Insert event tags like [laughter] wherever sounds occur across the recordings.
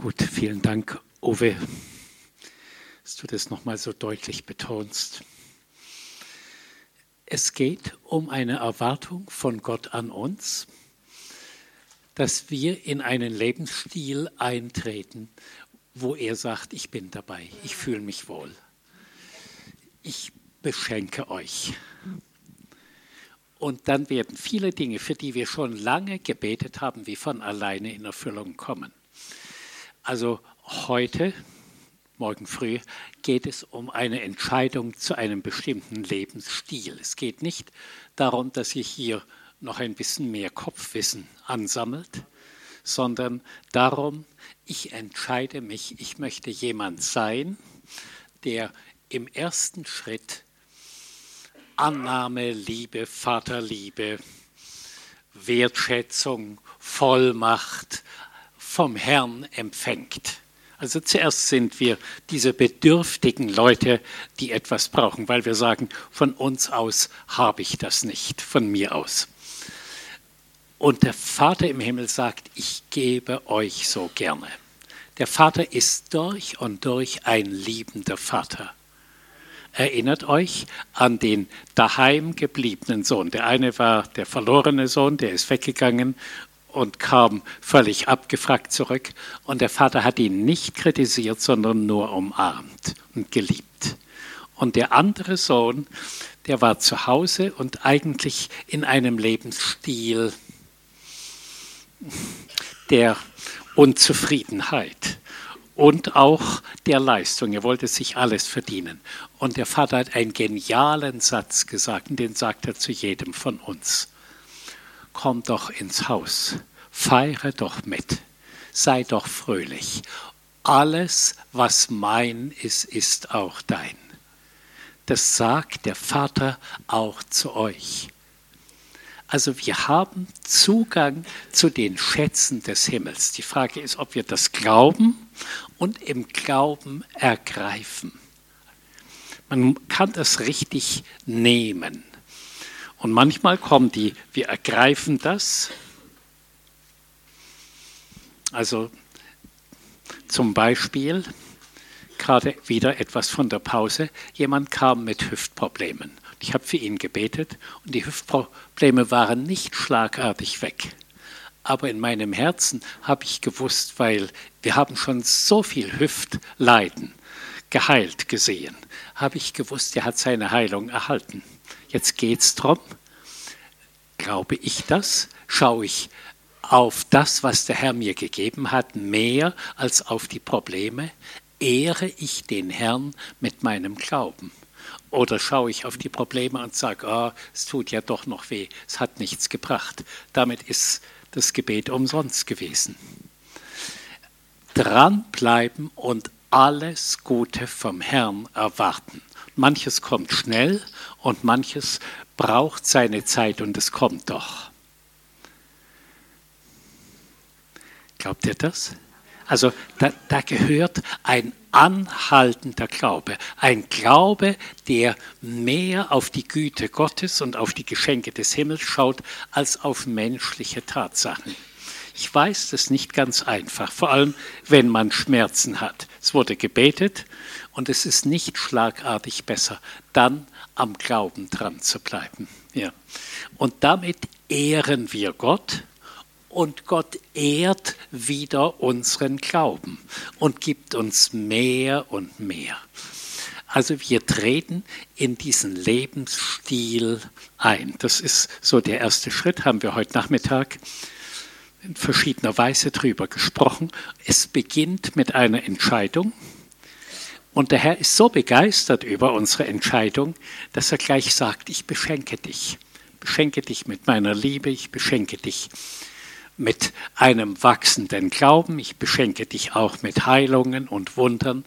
Gut, vielen Dank, Uwe, dass du das nochmal so deutlich betonst. Es geht um eine Erwartung von Gott an uns, dass wir in einen Lebensstil eintreten, wo er sagt, ich bin dabei, ich fühle mich wohl. Ich beschenke euch. Und dann werden viele Dinge, für die wir schon lange gebetet haben, wie von alleine in Erfüllung kommen. Also heute, morgen früh, geht es um eine Entscheidung zu einem bestimmten Lebensstil. Es geht nicht darum, dass ihr hier noch ein bisschen mehr Kopfwissen ansammelt, sondern darum, ich entscheide mich, ich möchte jemand sein, der im ersten Schritt Annahme, Liebe, Vaterliebe, Wertschätzung, Vollmacht vom Herrn empfängt. Also zuerst sind wir diese bedürftigen Leute, die etwas brauchen, weil wir sagen, von uns aus habe ich das nicht, von mir aus. Und der Vater im Himmel sagt, ich gebe euch so gerne. Der Vater ist durch und durch ein liebender Vater. Erinnert euch an den daheim gebliebenen Sohn. Der eine war der verlorene Sohn, der ist weggegangen und kam völlig abgefragt zurück. Und der Vater hat ihn nicht kritisiert, sondern nur umarmt und geliebt. Und der andere Sohn, der war zu Hause und eigentlich in einem Lebensstil der Unzufriedenheit und auch der Leistung. Er wollte sich alles verdienen. Und der Vater hat einen genialen Satz gesagt, und den sagt er zu jedem von uns. Komm doch ins Haus, feiere doch mit, sei doch fröhlich. Alles, was mein ist, ist auch dein. Das sagt der Vater auch zu euch. Also wir haben Zugang zu den Schätzen des Himmels. Die Frage ist, ob wir das glauben und im Glauben ergreifen. Man kann das richtig nehmen. Und manchmal kommen die, wir ergreifen das. Also zum Beispiel, gerade wieder etwas von der Pause, jemand kam mit Hüftproblemen. Ich habe für ihn gebetet und die Hüftprobleme waren nicht schlagartig weg. Aber in meinem Herzen habe ich gewusst, weil wir haben schon so viel Hüftleiden geheilt gesehen, habe ich gewusst, er hat seine Heilung erhalten. Jetzt geht es darum, glaube ich das? Schaue ich auf das, was der Herr mir gegeben hat, mehr als auf die Probleme? Ehre ich den Herrn mit meinem Glauben? Oder schaue ich auf die Probleme und sage, oh, es tut ja doch noch weh, es hat nichts gebracht. Damit ist das Gebet umsonst gewesen. Dranbleiben und alles Gute vom Herrn erwarten. Manches kommt schnell und manches braucht seine Zeit und es kommt doch. Glaubt ihr das? Also da, da gehört ein anhaltender Glaube, ein Glaube, der mehr auf die Güte Gottes und auf die Geschenke des Himmels schaut, als auf menschliche Tatsachen. Ich weiß, das ist nicht ganz einfach, vor allem wenn man Schmerzen hat. Es wurde gebetet und es ist nicht schlagartig besser, dann am Glauben dran zu bleiben. Ja. Und damit ehren wir Gott und Gott ehrt wieder unseren Glauben und gibt uns mehr und mehr. Also wir treten in diesen Lebensstil ein. Das ist so der erste Schritt, haben wir heute Nachmittag in verschiedener Weise darüber gesprochen. Es beginnt mit einer Entscheidung. Und der Herr ist so begeistert über unsere Entscheidung, dass er gleich sagt, ich beschenke dich. Beschenke dich mit meiner Liebe, ich beschenke dich mit einem wachsenden Glauben. Ich beschenke dich auch mit Heilungen und Wundern.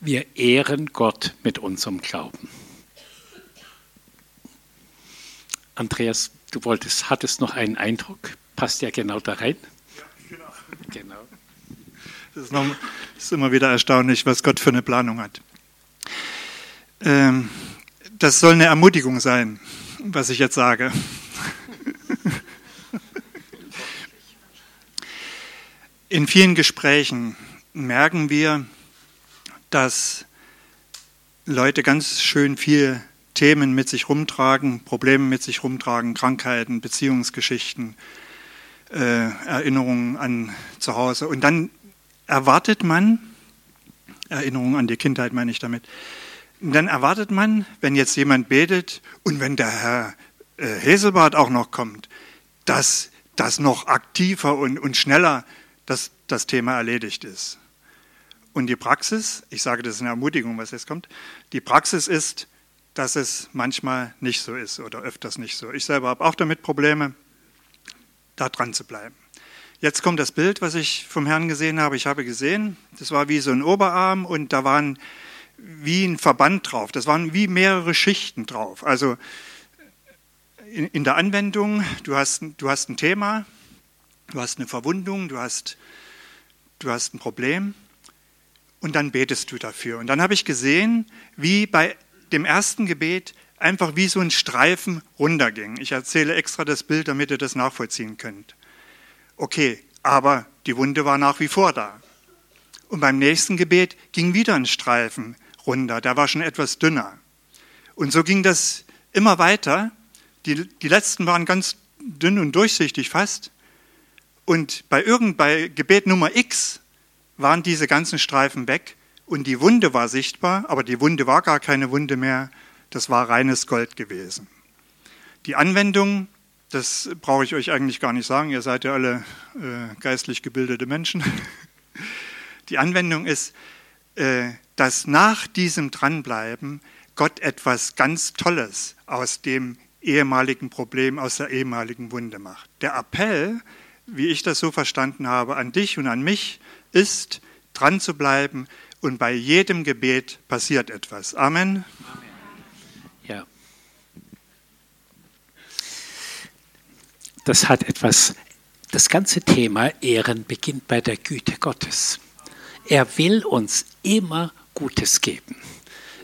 Wir ehren Gott mit unserem Glauben. Andreas, du wolltest, hattest noch einen Eindruck. Passt ja genau da rein. Ja, genau. genau. Das ist, noch, ist, immer wieder erstaunlich, was Gott für eine Planung hat. Ähm, das soll eine Ermutigung sein, was ich jetzt sage. [laughs] In vielen Gesprächen merken wir, dass Leute ganz schön viel Themen mit sich rumtragen, Probleme mit sich rumtragen, Krankheiten, Beziehungsgeschichten, äh, Erinnerungen an zu Hause. Und dann erwartet man, Erinnerungen an die Kindheit meine ich damit, dann erwartet man, wenn jetzt jemand betet und wenn der Herr äh, Heselbart auch noch kommt, dass das noch aktiver und, und schneller das, das Thema erledigt ist. Und die Praxis, ich sage, das ist eine Ermutigung, was jetzt kommt, die Praxis ist, dass es manchmal nicht so ist oder öfters nicht so. Ich selber habe auch damit Probleme, da dran zu bleiben. Jetzt kommt das Bild, was ich vom Herrn gesehen habe. Ich habe gesehen, das war wie so ein Oberarm und da waren wie ein Verband drauf. Das waren wie mehrere Schichten drauf. Also in, in der Anwendung, du hast, du hast ein Thema, du hast eine Verwundung, du hast, du hast ein Problem und dann betest du dafür. Und dann habe ich gesehen, wie bei dem ersten Gebet einfach wie so ein Streifen runterging. Ich erzähle extra das Bild, damit ihr das nachvollziehen könnt. Okay, aber die Wunde war nach wie vor da. Und beim nächsten Gebet ging wieder ein Streifen runter, der war schon etwas dünner. Und so ging das immer weiter. Die, die letzten waren ganz dünn und durchsichtig fast. Und bei irgend bei Gebet Nummer X waren diese ganzen Streifen weg und die Wunde war sichtbar, aber die Wunde war gar keine Wunde mehr, das war reines Gold gewesen. Die Anwendung, das brauche ich euch eigentlich gar nicht sagen, ihr seid ja alle äh, geistlich gebildete Menschen. [laughs] Die Anwendung ist, äh, dass nach diesem Dranbleiben Gott etwas ganz Tolles aus dem ehemaligen Problem, aus der ehemaligen Wunde macht. Der Appell, wie ich das so verstanden habe, an dich und an mich ist, dran zu bleiben und bei jedem Gebet passiert etwas. Amen. Amen. Ja. Das hat etwas, das ganze Thema Ehren beginnt bei der Güte Gottes. Er will uns immer Gutes geben.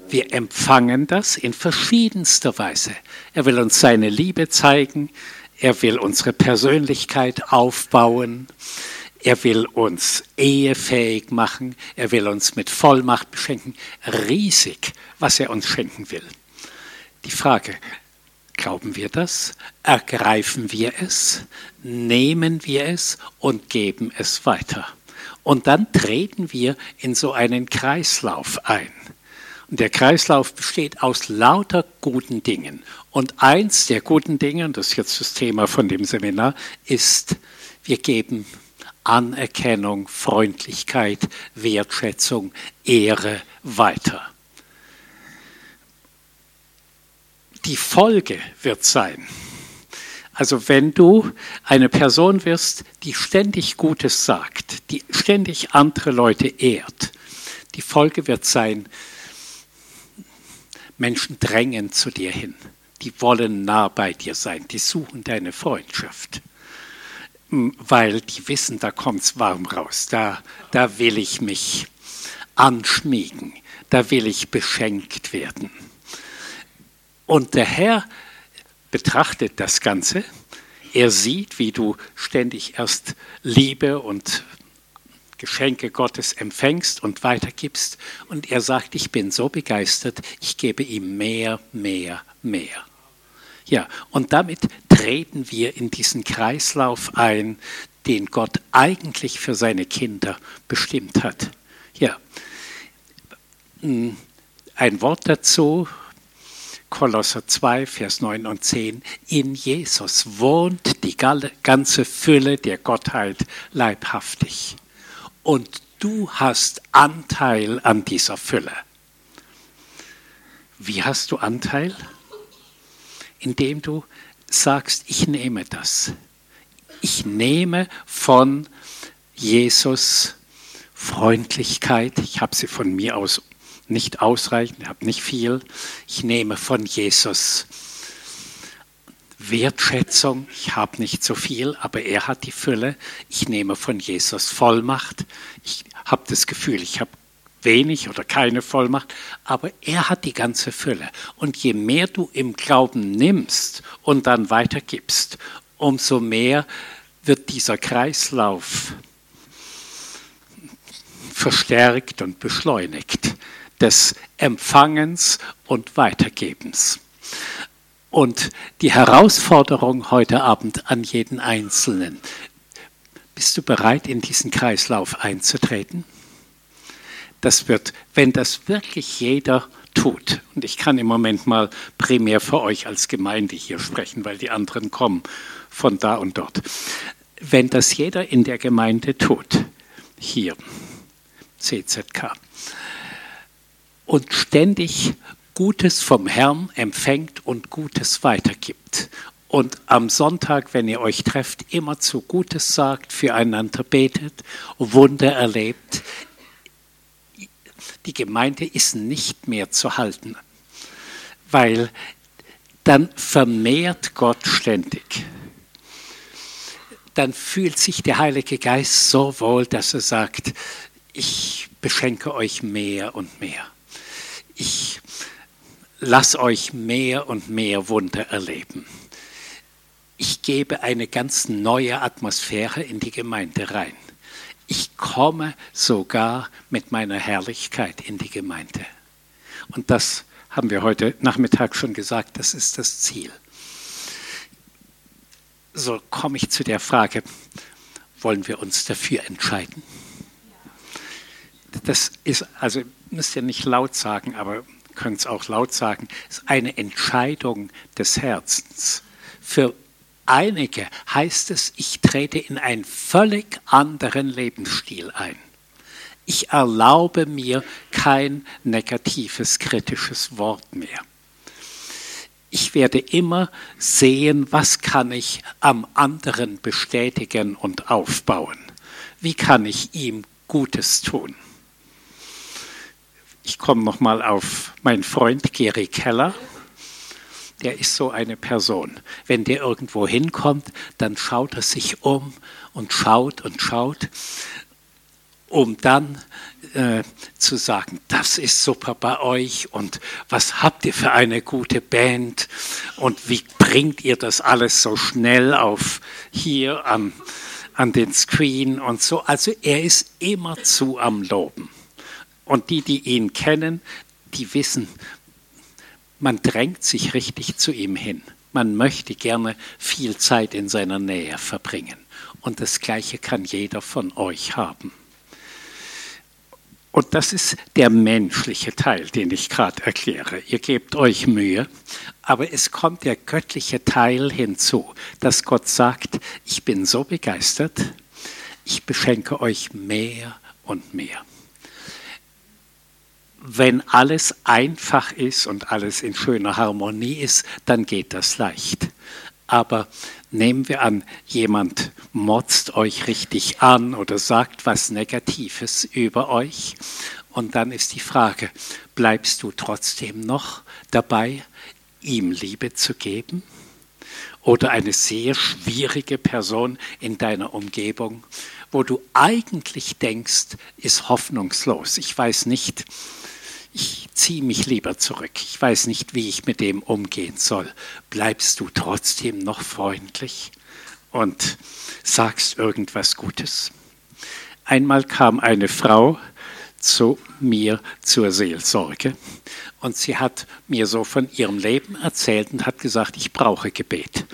Wir empfangen das in verschiedenster Weise. Er will uns seine Liebe zeigen, er will unsere Persönlichkeit aufbauen, er will uns ehefähig machen, er will uns mit Vollmacht beschenken. Riesig, was er uns schenken will. Die Frage, glauben wir das? Ergreifen wir es? Nehmen wir es und geben es weiter? Und dann treten wir in so einen Kreislauf ein. Und der Kreislauf besteht aus lauter guten Dingen. Und eins der guten Dinge, und das ist jetzt das Thema von dem Seminar, ist, wir geben Anerkennung, Freundlichkeit, Wertschätzung, Ehre weiter. Die Folge wird sein, also wenn du eine Person wirst, die ständig Gutes sagt, die ständig andere Leute ehrt, die Folge wird sein, Menschen drängen zu dir hin, die wollen nah bei dir sein, die suchen deine Freundschaft, weil die wissen, da kommt's warm raus, da, da will ich mich anschmiegen, da will ich beschenkt werden. Und der Herr betrachtet das Ganze. Er sieht, wie du ständig erst Liebe und Geschenke Gottes empfängst und weitergibst. Und er sagt, ich bin so begeistert, ich gebe ihm mehr, mehr, mehr. Ja, und damit treten wir in diesen Kreislauf ein, den Gott eigentlich für seine Kinder bestimmt hat. Ja, ein Wort dazu, Kolosser 2, Vers 9 und 10, in Jesus wohnt die ganze Fülle der Gottheit leibhaftig. Und du hast Anteil an dieser Fülle. Wie hast du Anteil? Indem du sagst, ich nehme das. Ich nehme von Jesus Freundlichkeit, ich habe sie von mir aus nicht ausreichend, ich habe nicht viel. Ich nehme von Jesus Wertschätzung, ich habe nicht so viel, aber er hat die Fülle. Ich nehme von Jesus Vollmacht. Ich habe das Gefühl, ich habe wenig oder keine Vollmacht, aber er hat die ganze Fülle. Und je mehr du im Glauben nimmst und dann weitergibst, umso mehr wird dieser Kreislauf verstärkt und beschleunigt des Empfangens und Weitergebens. Und die Herausforderung heute Abend an jeden Einzelnen, bist du bereit, in diesen Kreislauf einzutreten? Das wird, wenn das wirklich jeder tut, und ich kann im Moment mal primär für euch als Gemeinde hier sprechen, weil die anderen kommen von da und dort. Wenn das jeder in der Gemeinde tut, hier, CZK, und ständig Gutes vom Herrn empfängt und Gutes weitergibt. Und am Sonntag, wenn ihr euch trefft, immer zu Gutes sagt, füreinander betet, Wunder erlebt. Die Gemeinde ist nicht mehr zu halten, weil dann vermehrt Gott ständig. Dann fühlt sich der Heilige Geist so wohl, dass er sagt, ich beschenke euch mehr und mehr. Ich lass euch mehr und mehr Wunder erleben. Ich gebe eine ganz neue Atmosphäre in die Gemeinde rein. Ich komme sogar mit meiner Herrlichkeit in die Gemeinde. Und das haben wir heute Nachmittag schon gesagt, das ist das Ziel. So komme ich zu der Frage, wollen wir uns dafür entscheiden? Das ist, also müsst ihr nicht laut sagen, aber können es auch laut sagen, ist eine Entscheidung des Herzens. Für einige heißt es, ich trete in einen völlig anderen Lebensstil ein. Ich erlaube mir kein negatives, kritisches Wort mehr. Ich werde immer sehen, was kann ich am anderen bestätigen und aufbauen. Wie kann ich ihm Gutes tun? Ich komme nochmal auf meinen Freund Gary Keller. Der ist so eine Person. Wenn der irgendwo hinkommt, dann schaut er sich um und schaut und schaut, um dann äh, zu sagen, das ist super bei euch und was habt ihr für eine gute Band und wie bringt ihr das alles so schnell auf hier an, an den Screen und so. Also er ist immer zu am Loben. Und die, die ihn kennen, die wissen, man drängt sich richtig zu ihm hin. Man möchte gerne viel Zeit in seiner Nähe verbringen. Und das Gleiche kann jeder von euch haben. Und das ist der menschliche Teil, den ich gerade erkläre. Ihr gebt euch Mühe, aber es kommt der göttliche Teil hinzu, dass Gott sagt, ich bin so begeistert, ich beschenke euch mehr und mehr wenn alles einfach ist und alles in schöner Harmonie ist, dann geht das leicht. Aber nehmen wir an, jemand motzt euch richtig an oder sagt was Negatives über euch. Und dann ist die Frage, bleibst du trotzdem noch dabei, ihm Liebe zu geben? Oder eine sehr schwierige Person in deiner Umgebung, wo du eigentlich denkst, ist hoffnungslos. Ich weiß nicht, ich ziehe mich lieber zurück. Ich weiß nicht, wie ich mit dem umgehen soll. Bleibst du trotzdem noch freundlich und sagst irgendwas Gutes? Einmal kam eine Frau zu mir zur Seelsorge und sie hat mir so von ihrem Leben erzählt und hat gesagt, ich brauche Gebet.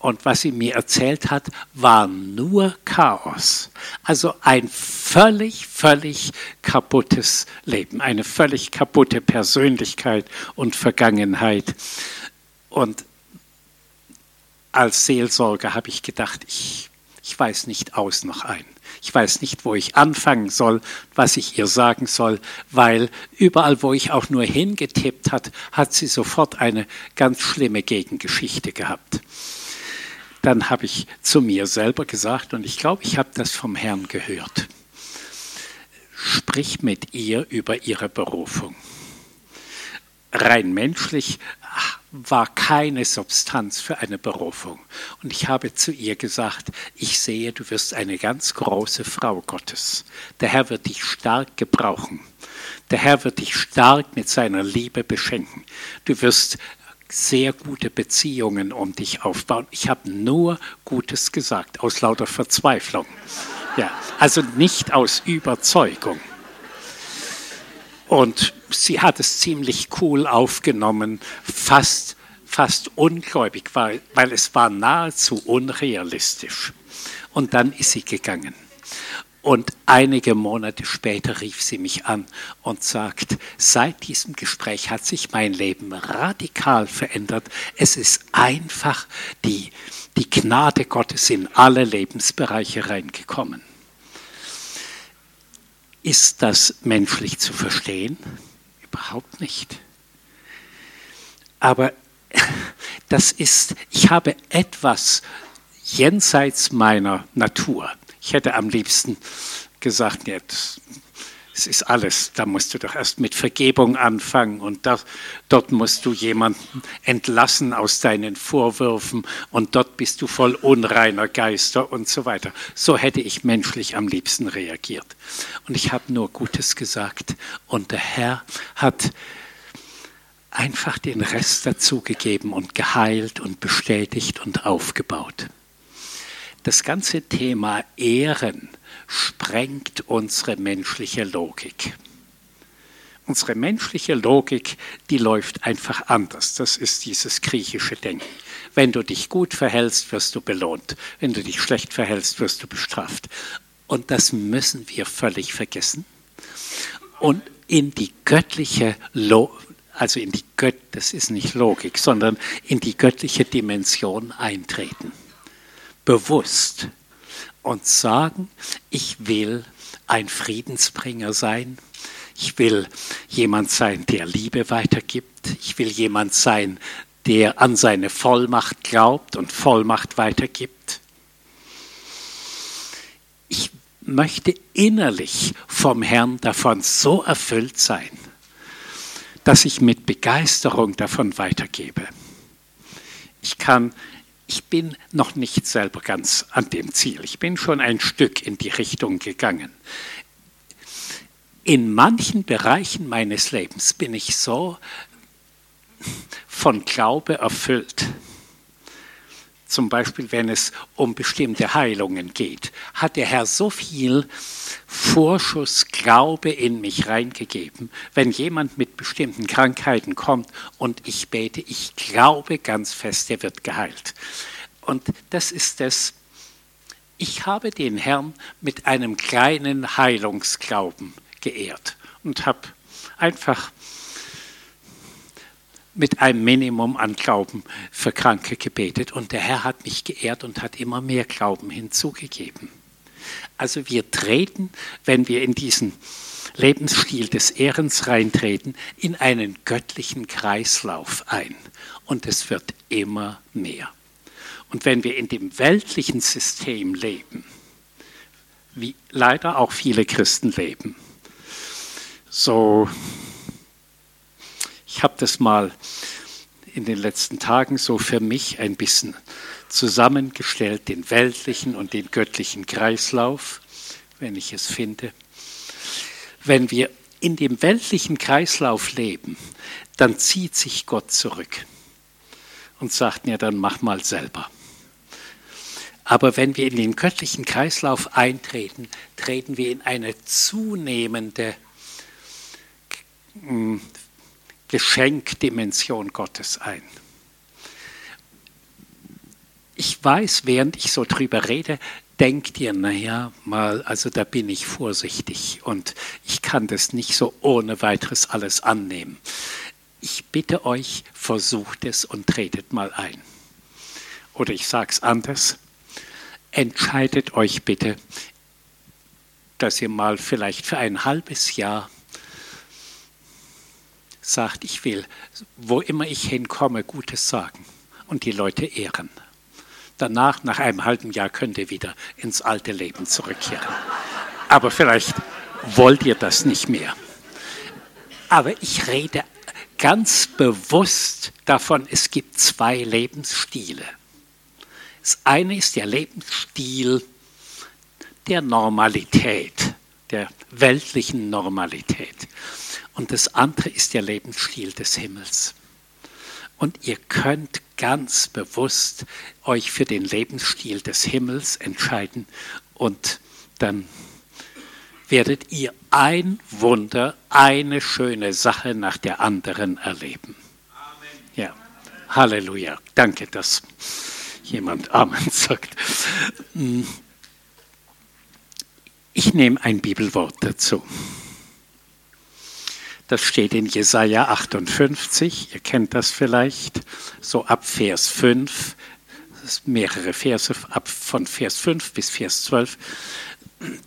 Und was sie mir erzählt hat, war nur Chaos. Also ein völlig, völlig kaputtes Leben, eine völlig kaputte Persönlichkeit und Vergangenheit. Und als Seelsorger habe ich gedacht, ich, ich weiß nicht aus noch ein. Ich weiß nicht, wo ich anfangen soll, was ich ihr sagen soll, weil überall, wo ich auch nur hingetippt hat, hat sie sofort eine ganz schlimme Gegengeschichte gehabt dann habe ich zu mir selber gesagt, und ich glaube, ich habe das vom Herrn gehört, sprich mit ihr über ihre Berufung. Rein menschlich war keine Substanz für eine Berufung. Und ich habe zu ihr gesagt, ich sehe, du wirst eine ganz große Frau Gottes. Der Herr wird dich stark gebrauchen. Der Herr wird dich stark mit seiner Liebe beschenken. Du wirst sehr gute Beziehungen um dich aufbauen. Ich habe nur Gutes gesagt, aus lauter Verzweiflung. Ja, also nicht aus Überzeugung. Und sie hat es ziemlich cool aufgenommen, fast, fast ungläubig, weil, weil es war nahezu unrealistisch. Und dann ist sie gegangen. Und einige Monate später rief sie mich an und sagt, seit diesem Gespräch hat sich mein Leben radikal verändert. Es ist einfach die, die Gnade Gottes in alle Lebensbereiche reingekommen. Ist das menschlich zu verstehen? Überhaupt nicht. Aber [laughs] das ist, ich habe etwas jenseits meiner Natur. Ich hätte am liebsten gesagt, jetzt, es ist alles, da musst du doch erst mit Vergebung anfangen und da, dort musst du jemanden entlassen aus deinen Vorwürfen und dort bist du voll unreiner Geister und so weiter. So hätte ich menschlich am liebsten reagiert. Und ich habe nur Gutes gesagt und der Herr hat einfach den Rest dazugegeben und geheilt und bestätigt und aufgebaut. Das ganze Thema Ehren sprengt unsere menschliche Logik. Unsere menschliche Logik, die läuft einfach anders. Das ist dieses griechische Denken. Wenn du dich gut verhältst, wirst du belohnt. Wenn du dich schlecht verhältst, wirst du bestraft. Und das müssen wir völlig vergessen. Und in die göttliche Logik, also in die Gött, das ist nicht Logik, sondern in die göttliche Dimension eintreten bewusst und sagen, ich will ein Friedensbringer sein, ich will jemand sein, der Liebe weitergibt, ich will jemand sein, der an seine Vollmacht glaubt und Vollmacht weitergibt. Ich möchte innerlich vom Herrn davon so erfüllt sein, dass ich mit Begeisterung davon weitergebe. Ich kann ich bin noch nicht selber ganz an dem Ziel. Ich bin schon ein Stück in die Richtung gegangen. In manchen Bereichen meines Lebens bin ich so von Glaube erfüllt. Zum Beispiel, wenn es um bestimmte Heilungen geht, hat der Herr so viel Vorschuss Glaube in mich reingegeben. Wenn jemand mit bestimmten Krankheiten kommt und ich bete, ich glaube ganz fest, er wird geheilt. Und das ist es. Ich habe den Herrn mit einem kleinen Heilungsglauben geehrt und habe einfach mit einem Minimum an Glauben für Kranke gebetet. Und der Herr hat mich geehrt und hat immer mehr Glauben hinzugegeben. Also wir treten, wenn wir in diesen Lebensstil des Ehrens reintreten, in einen göttlichen Kreislauf ein. Und es wird immer mehr. Und wenn wir in dem weltlichen System leben, wie leider auch viele Christen leben, so, ich habe das mal in den letzten Tagen so für mich ein bisschen zusammengestellt, den weltlichen und den göttlichen Kreislauf, wenn ich es finde. Wenn wir in dem weltlichen Kreislauf leben, dann zieht sich Gott zurück und sagt mir, dann mach mal selber. Aber wenn wir in den göttlichen Kreislauf eintreten, treten wir in eine zunehmende hm, Geschenkdimension Gottes ein ich weiß, während ich so drüber rede, denkt ihr, naja, mal, also da bin ich vorsichtig und ich kann das nicht so ohne weiteres alles annehmen. Ich bitte euch, versucht es und tretet mal ein. Oder ich sage es anders, entscheidet euch bitte, dass ihr mal vielleicht für ein halbes Jahr sagt, ich will, wo immer ich hinkomme, Gutes sagen und die Leute ehren. Danach, nach einem halben Jahr, könnt ihr wieder ins alte Leben zurückkehren. Aber vielleicht wollt ihr das nicht mehr. Aber ich rede ganz bewusst davon, es gibt zwei Lebensstile. Das eine ist der Lebensstil der Normalität, der weltlichen Normalität. Und das andere ist der Lebensstil des Himmels. Und ihr könnt ganz bewusst euch für den Lebensstil des Himmels entscheiden und dann werdet ihr ein Wunder, eine schöne Sache nach der anderen erleben. Amen. Ja, Halleluja. Danke, dass jemand Amen [laughs] sagt. Ich nehme ein Bibelwort dazu. Das steht in Jesaja 58, ihr kennt das vielleicht, so ab Vers 5, mehrere Verse, ab von Vers 5 bis Vers 12.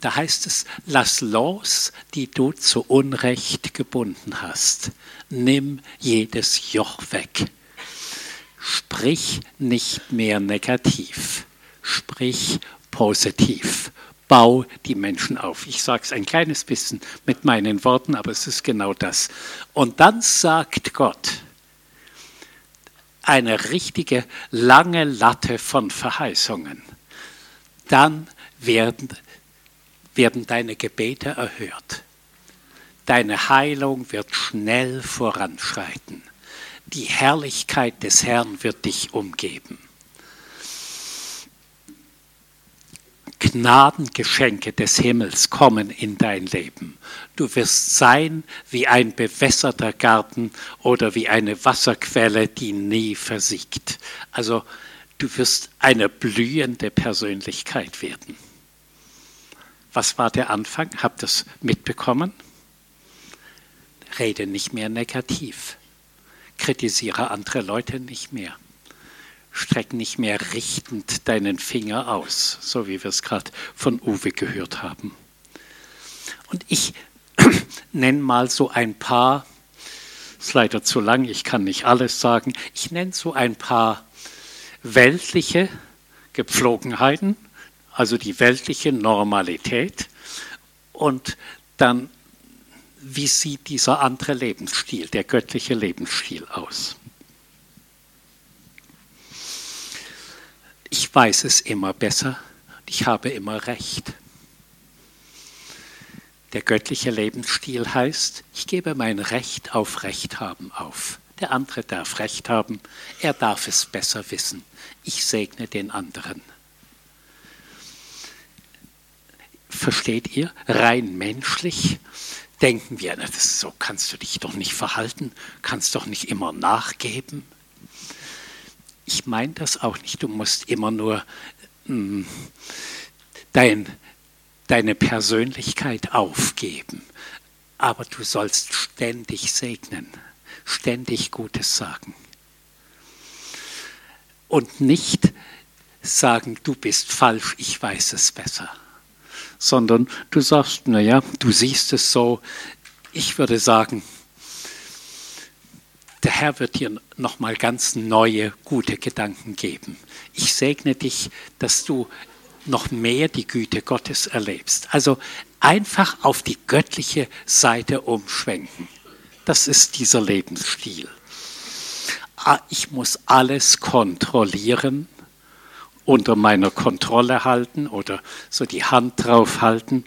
Da heißt es, lass los, die du zu Unrecht gebunden hast. Nimm jedes Joch weg. Sprich nicht mehr negativ, sprich positiv bau die Menschen auf. Ich sage es ein kleines bisschen mit meinen Worten, aber es ist genau das. Und dann sagt Gott eine richtige lange Latte von Verheißungen. Dann werden, werden deine Gebete erhört. Deine Heilung wird schnell voranschreiten. Die Herrlichkeit des Herrn wird dich umgeben. Gnadengeschenke des Himmels kommen in dein Leben. Du wirst sein wie ein bewässerter Garten oder wie eine Wasserquelle, die nie versiegt. Also du wirst eine blühende Persönlichkeit werden. Was war der Anfang? Habt ihr das mitbekommen? Rede nicht mehr negativ. Kritisiere andere Leute nicht mehr streck nicht mehr richtend deinen Finger aus, so wie wir es gerade von Uwe gehört haben. Und ich [clears throat] nenne mal so ein paar, ist leider zu lang, ich kann nicht alles sagen, ich nenne so ein paar weltliche Gepflogenheiten, also die weltliche Normalität und dann, wie sieht dieser andere Lebensstil, der göttliche Lebensstil aus. Ich weiß es immer besser, ich habe immer recht. Der göttliche Lebensstil heißt, ich gebe mein Recht auf Recht haben auf. Der andere darf Recht haben, er darf es besser wissen. Ich segne den anderen. Versteht ihr? Rein menschlich denken wir, das so kannst du dich doch nicht verhalten, kannst doch nicht immer nachgeben ich meine das auch nicht. Du musst immer nur mh, hm, dein, deine Persönlichkeit aufgeben. Aber du sollst ständig segnen, ständig Gutes sagen. Und nicht sagen, du bist falsch, ich weiß es besser. Sondern du sagst, naja, du siehst es so. Ich würde sagen, der Herr wird dir nochmal ganz neue, gute Gedanken geben. Ich segne dich, dass du noch mehr die Güte Gottes erlebst. Also einfach auf die göttliche Seite umschwenken. Das ist dieser Lebensstil. Ah, ich muss alles kontrollieren, unter meiner Kontrolle halten oder so die Hand drauf halten.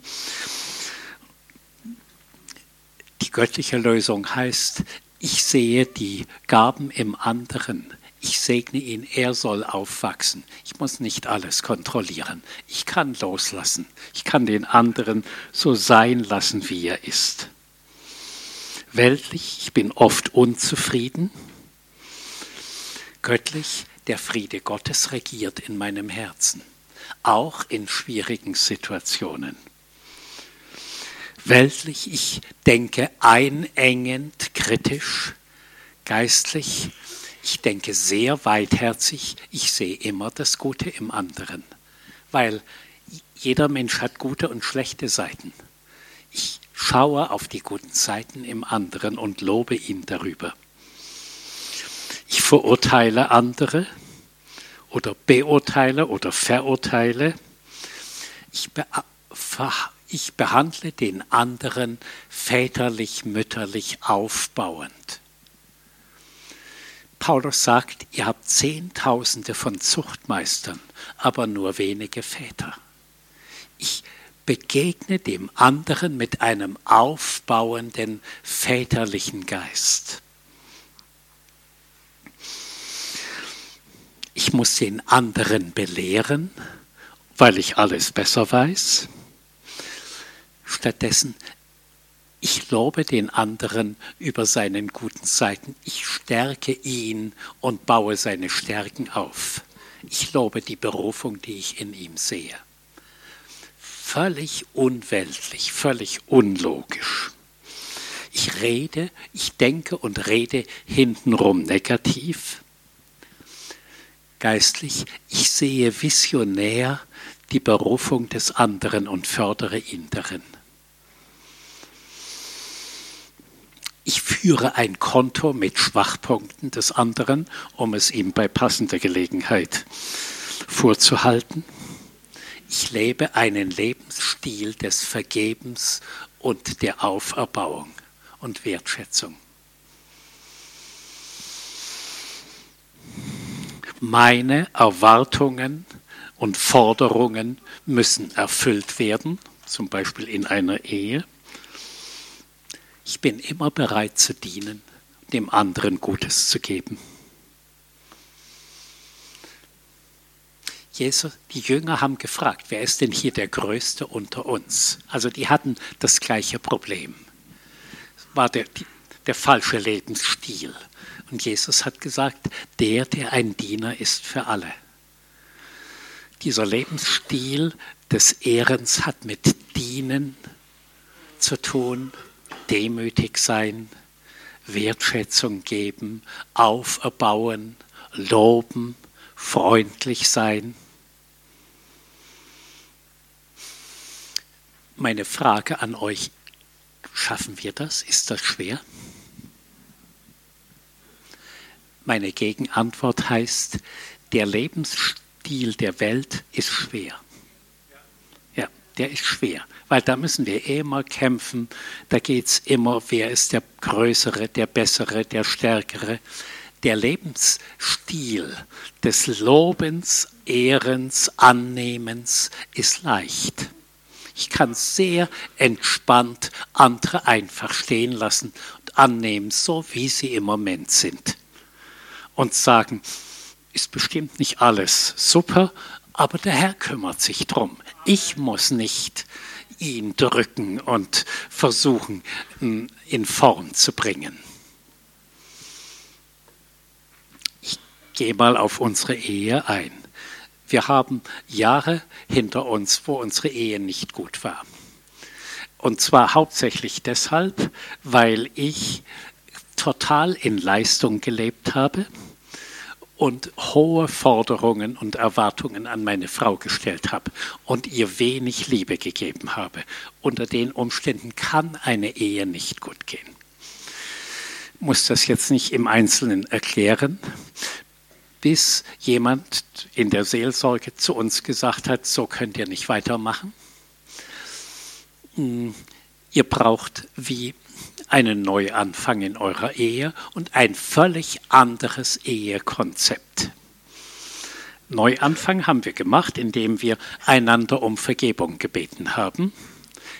Die göttliche Lösung heißt, ich sehe die Gaben im anderen. Ich segne ihn, er soll aufwachsen. Ich muss nicht alles kontrollieren. Ich kann loslassen. Ich kann den anderen so sein lassen, wie er ist. Weltlich, ich bin oft unzufrieden. Göttlich, der Friede Gottes regiert in meinem Herzen, auch in schwierigen Situationen weltlich, ich denke einengend, kritisch, geistlich, ich denke sehr weitherzig, ich sehe immer das Gute im anderen, weil jeder Mensch hat gute und schlechte Seiten. Ich schaue auf die guten Seiten im anderen und lobe ihn darüber. Ich verurteile andere oder beurteile oder verurteile. Ich ich behandle den anderen väterlich, mütterlich aufbauend. Paulus sagt, ihr habt Zehntausende von Zuchtmeistern, aber nur wenige Väter. Ich begegne dem anderen mit einem aufbauenden väterlichen Geist. Ich muss den anderen belehren, weil ich alles besser weiß Stattdessen, ich lobe den anderen über seinen guten Seiten. Ich stärke ihn und baue seine Stärken auf. Ich lobe die Berufung, die ich in ihm sehe. Völlig unweltlich, völlig unlogisch. Ich rede, ich denke und rede hintenrum negativ. Geistlich, ich sehe visionär die Berufung des anderen und fördere ihn darin. Ich führe ein Konto mit Schwachpunkten des anderen, um es ihm bei passender Gelegenheit vorzuhalten. Ich lebe einen Lebensstil des Vergebens und der Auferbauung und Wertschätzung. Meine Erwartungen und Forderungen müssen erfüllt werden, zum Beispiel in einer Ehe. Ich bin immer bereit zu dienen, dem anderen Gutes zu geben. Jesus, die Jünger haben gefragt, wer ist denn hier der Größte unter uns? Also die hatten das gleiche Problem. Es war der, der falsche Lebensstil. Und Jesus hat gesagt, der, der ein Diener ist für alle. Dieser Lebensstil des Ehrens hat mit Dienen zu tun, demütig sein, Wertschätzung geben, auferbauen, loben, freundlich sein. Meine Frage an euch, schaffen wir das? Ist das schwer? Meine Gegenantwort heißt, der Lebensstil der Welt ist schwer. Der ist schwer, weil da müssen wir immer kämpfen. Da geht es immer, wer ist der Größere, der Bessere, der Stärkere. Der Lebensstil des Lobens, Ehrens, Annehmens ist leicht. Ich kann sehr entspannt andere einfach stehen lassen und annehmen, so wie sie im Moment sind und sagen, ist bestimmt nicht alles super, aber der Herr kümmert sich drum. Ich muss nicht ihn drücken und versuchen, in Form zu bringen. Ich gehe mal auf unsere Ehe ein. Wir haben Jahre hinter uns, wo unsere Ehe nicht gut war. Und zwar hauptsächlich deshalb, weil ich total in Leistung gelebt habe und hohe Forderungen und Erwartungen an meine Frau gestellt habe und ihr wenig Liebe gegeben habe. Unter den Umständen kann eine Ehe nicht gut gehen. Ich muss das jetzt nicht im Einzelnen erklären, bis jemand in der Seelsorge zu uns gesagt hat, so könnt ihr nicht weitermachen. Hm, ihr braucht wie einen Neuanfang in eurer Ehe und ein völlig anderes Ehekonzept. Neuanfang haben wir gemacht, indem wir einander um Vergebung gebeten haben.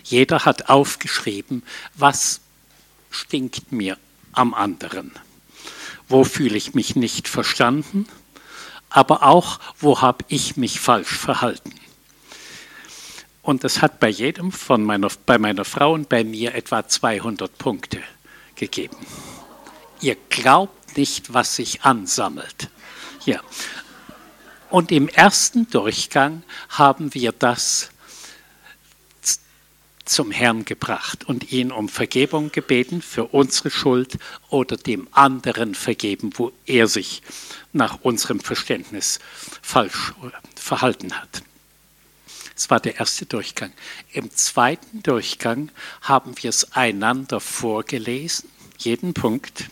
Jeder hat aufgeschrieben, was stinkt mir am anderen. Wo fühle ich mich nicht verstanden, aber auch, wo habe ich mich falsch verhalten. Und das hat bei jedem von meiner, bei meiner Frau und bei mir etwa 200 Punkte gegeben. Ihr glaubt nicht, was sich ansammelt. Ja. Und im ersten Durchgang haben wir das zum Herrn gebracht und ihn um Vergebung gebeten für unsere Schuld oder dem anderen vergeben, wo er sich nach unserem Verständnis falsch verhalten hat. Das war der erste Durchgang. Im zweiten Durchgang haben wir es einander vorgelesen, jeden Punkt,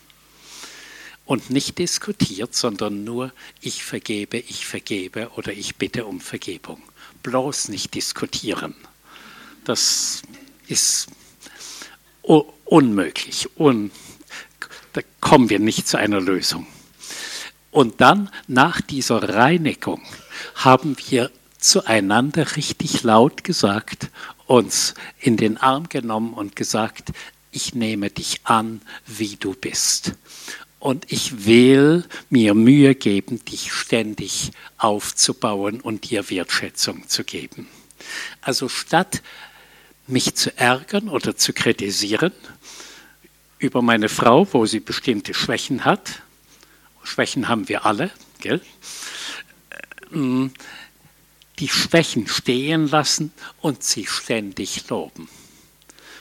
und nicht diskutiert, sondern nur ich vergebe, ich vergebe oder ich bitte um Vergebung. Bloß nicht diskutieren. Das ist unmöglich. Un da kommen wir nicht zu einer Lösung. Und dann nach dieser Reinigung haben wir zueinander richtig laut gesagt, uns in den Arm genommen und gesagt, ich nehme dich an, wie du bist. Und ich will mir Mühe geben, dich ständig aufzubauen und dir Wertschätzung zu geben. Also statt mich zu ärgern oder zu kritisieren über meine Frau, wo sie bestimmte Schwächen hat. Schwächen haben wir alle, gell? Die Schwächen stehen lassen und sie ständig loben.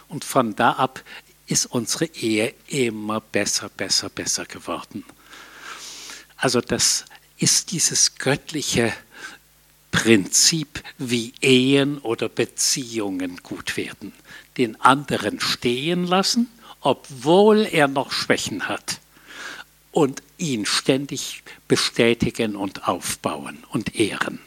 Und von da ab ist unsere Ehe immer besser, besser, besser geworden. Also das ist dieses göttliche Prinzip, wie Ehen oder Beziehungen gut werden. Den anderen stehen lassen, obwohl er noch Schwächen hat. Und ihn ständig bestätigen und aufbauen und ehren.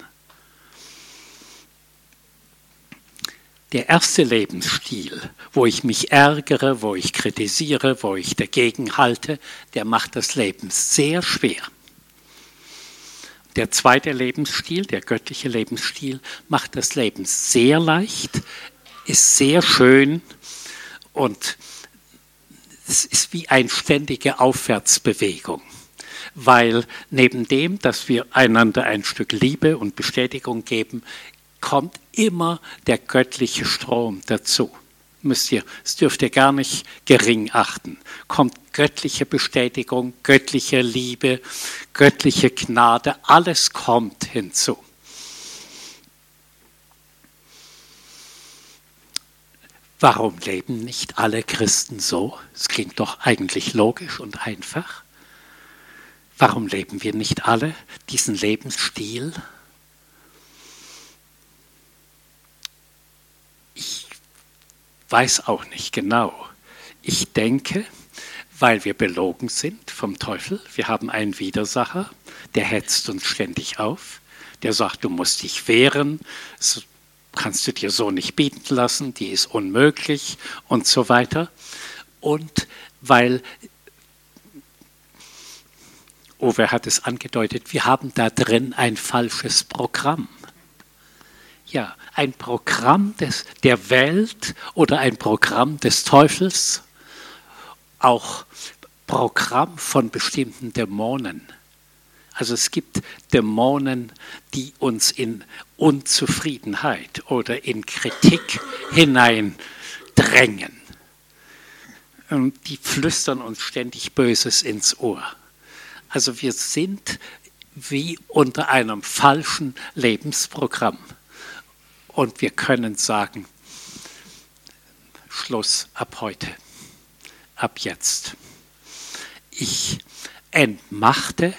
Der erste Lebensstil, wo ich mich ärgere, wo ich kritisiere, wo ich dagegen halte, der macht das Leben sehr schwer. Der zweite Lebensstil, der göttliche Lebensstil, macht das Leben sehr leicht, ist sehr schön und es ist wie eine ständige Aufwärtsbewegung. Weil neben dem, dass wir einander ein Stück Liebe und Bestätigung geben, kommt immer der göttliche Strom dazu müsst ihr, das dürft ihr gar nicht gering achten, kommt göttliche Bestätigung, göttliche Liebe, göttliche Gnade, alles kommt hinzu. Warum leben nicht alle Christen so? Es klingt doch eigentlich logisch und einfach. Warum leben wir nicht alle diesen Lebensstil? Weiß auch nicht genau. Ich denke, weil wir belogen sind vom Teufel, wir haben einen Widersacher, der hetzt uns ständig auf, der sagt, du musst dich wehren, das kannst du dir so nicht bieten lassen, die ist unmöglich und so weiter. Und weil, Uwe hat es angedeutet, wir haben da drin ein falsches Programm. Ja, ein Programm des, der Welt oder ein Programm des Teufels, auch Programm von bestimmten Dämonen. Also es gibt Dämonen, die uns in Unzufriedenheit oder in Kritik hineindrängen. Und die flüstern uns ständig Böses ins Ohr. Also wir sind wie unter einem falschen Lebensprogramm. Und wir können sagen, Schluss ab heute, ab jetzt. Ich entmachte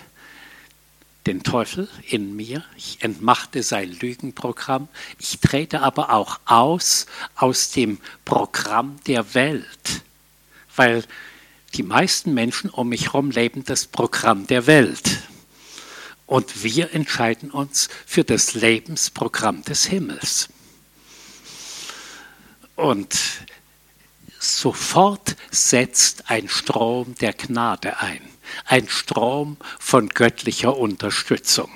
den Teufel in mir, ich entmachte sein Lügenprogramm, ich trete aber auch aus aus dem Programm der Welt, weil die meisten Menschen um mich herum leben das Programm der Welt. Und wir entscheiden uns für das Lebensprogramm des Himmels. Und sofort setzt ein Strom der Gnade ein, ein Strom von göttlicher Unterstützung.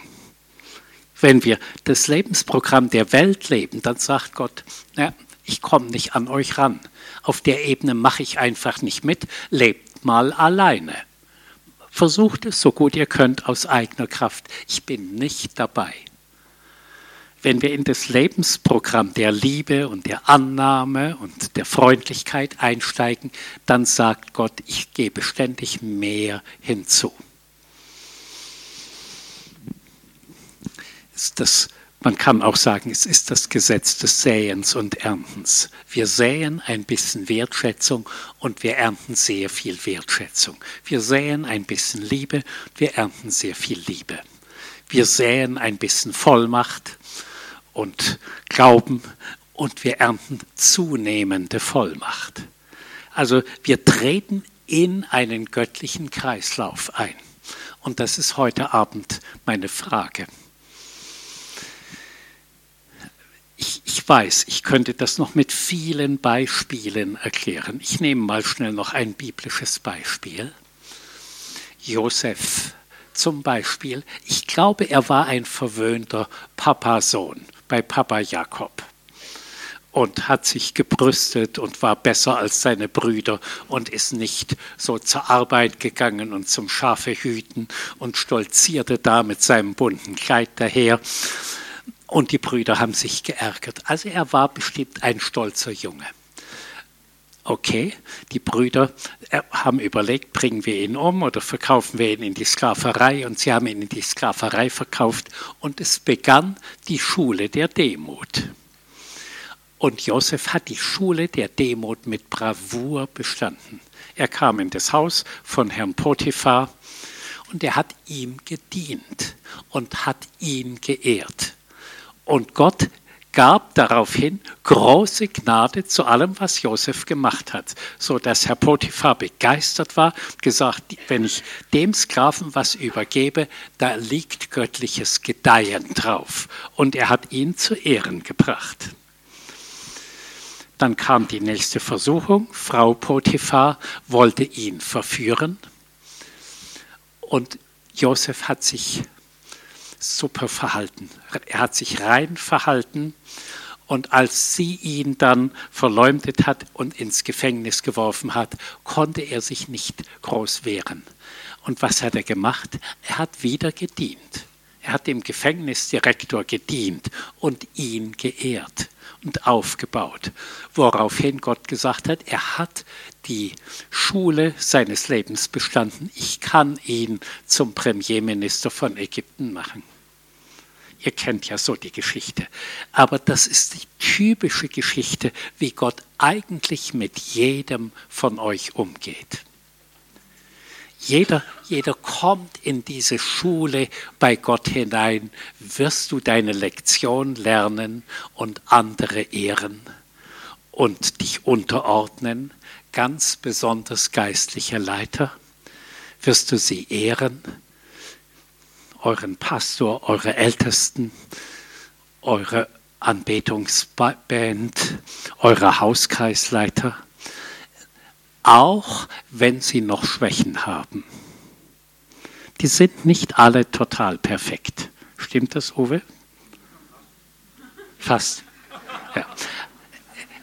Wenn wir das Lebensprogramm der Welt leben, dann sagt Gott, ja, ich komme nicht an euch ran. Auf der Ebene mache ich einfach nicht mit, lebt mal alleine. Versucht es so gut ihr könnt aus eigener Kraft. Ich bin nicht dabei. Wenn wir in das Lebensprogramm der Liebe und der Annahme und der Freundlichkeit einsteigen, dann sagt Gott, ich gebe ständig mehr hinzu. Ist das man kann auch sagen, es ist das Gesetz des Säens und Erntens. Wir säen ein bisschen Wertschätzung und wir ernten sehr viel Wertschätzung. Wir säen ein bisschen Liebe, wir ernten sehr viel Liebe. Wir säen ein bisschen Vollmacht und Glauben und wir ernten zunehmende Vollmacht. Also wir treten in einen göttlichen Kreislauf ein. Und das ist heute Abend meine Frage. Ich, ich, weiß, ich könnte das noch mit vielen Beispielen erklären. Ich nehme mal schnell noch ein biblisches Beispiel. Josef zum Beispiel. Ich glaube, er war ein verwöhnter Papasohn bei Papa Jakob und hat sich gebrüstet und war besser als seine Brüder und ist nicht so zur Arbeit gegangen und zum Schafe hüten und stolzierte da mit seinem bunten Kleid daher Und die Brüder haben sich geärgert. Also er war bestimmt ein stolzer Junge. Okay, die Brüder äh, haben überlegt, bringen wir ihn um oder verkaufen wir ihn in die Sklaverei und sie haben ihn in die Sklaverei verkauft und es begann die Schule der Demut. Und Josef hat die Schule der Demut mit Bravour bestanden. Er kam in das Haus von Herrn Potiphar und er hat ihm gedient und hat ihn geehrt. Und Gott gab daraufhin große Gnade zu allem, was Josef gemacht hat, so dass Herr Potiphar begeistert war, gesagt, wenn ich dem Sklaven was übergebe, da liegt göttliches Gedeihen drauf. Und er hat ihn zu Ehren gebracht. Dann kam die nächste Versuchung. Frau Potiphar wollte ihn verführen. Und Josef hat sich super verhalten. Er hat sich rein verhalten. Und als sie ihn dann verleumdet hat und ins Gefängnis geworfen hat, konnte er sich nicht groß wehren. Und was hat er gemacht? Er hat wieder gedient. Er hat dem Gefängnisdirektor gedient und ihn geehrt und aufgebaut. Woraufhin Gott gesagt hat, er hat die Schule seines Lebens bestanden. Ich kann ihn zum Premierminister von Ägypten machen. Ihr kennt ja so die Geschichte. Aber das ist die typische Geschichte, wie Gott eigentlich mit jedem von euch umgeht. Jeder, jeder kommt in diese Schule bei Gott hinein, wirst du deine Lektion lernen und andere ehren und dich unterordnen, ganz besonders geistliche Leiter, wirst du sie ehren, euren Pastor, eure Ältesten, eure Anbetungsband, eure Hauskreisleiter auch wenn sie noch Schwächen haben. Die sind nicht alle total perfekt. Stimmt das, Uwe? Fast. Ja.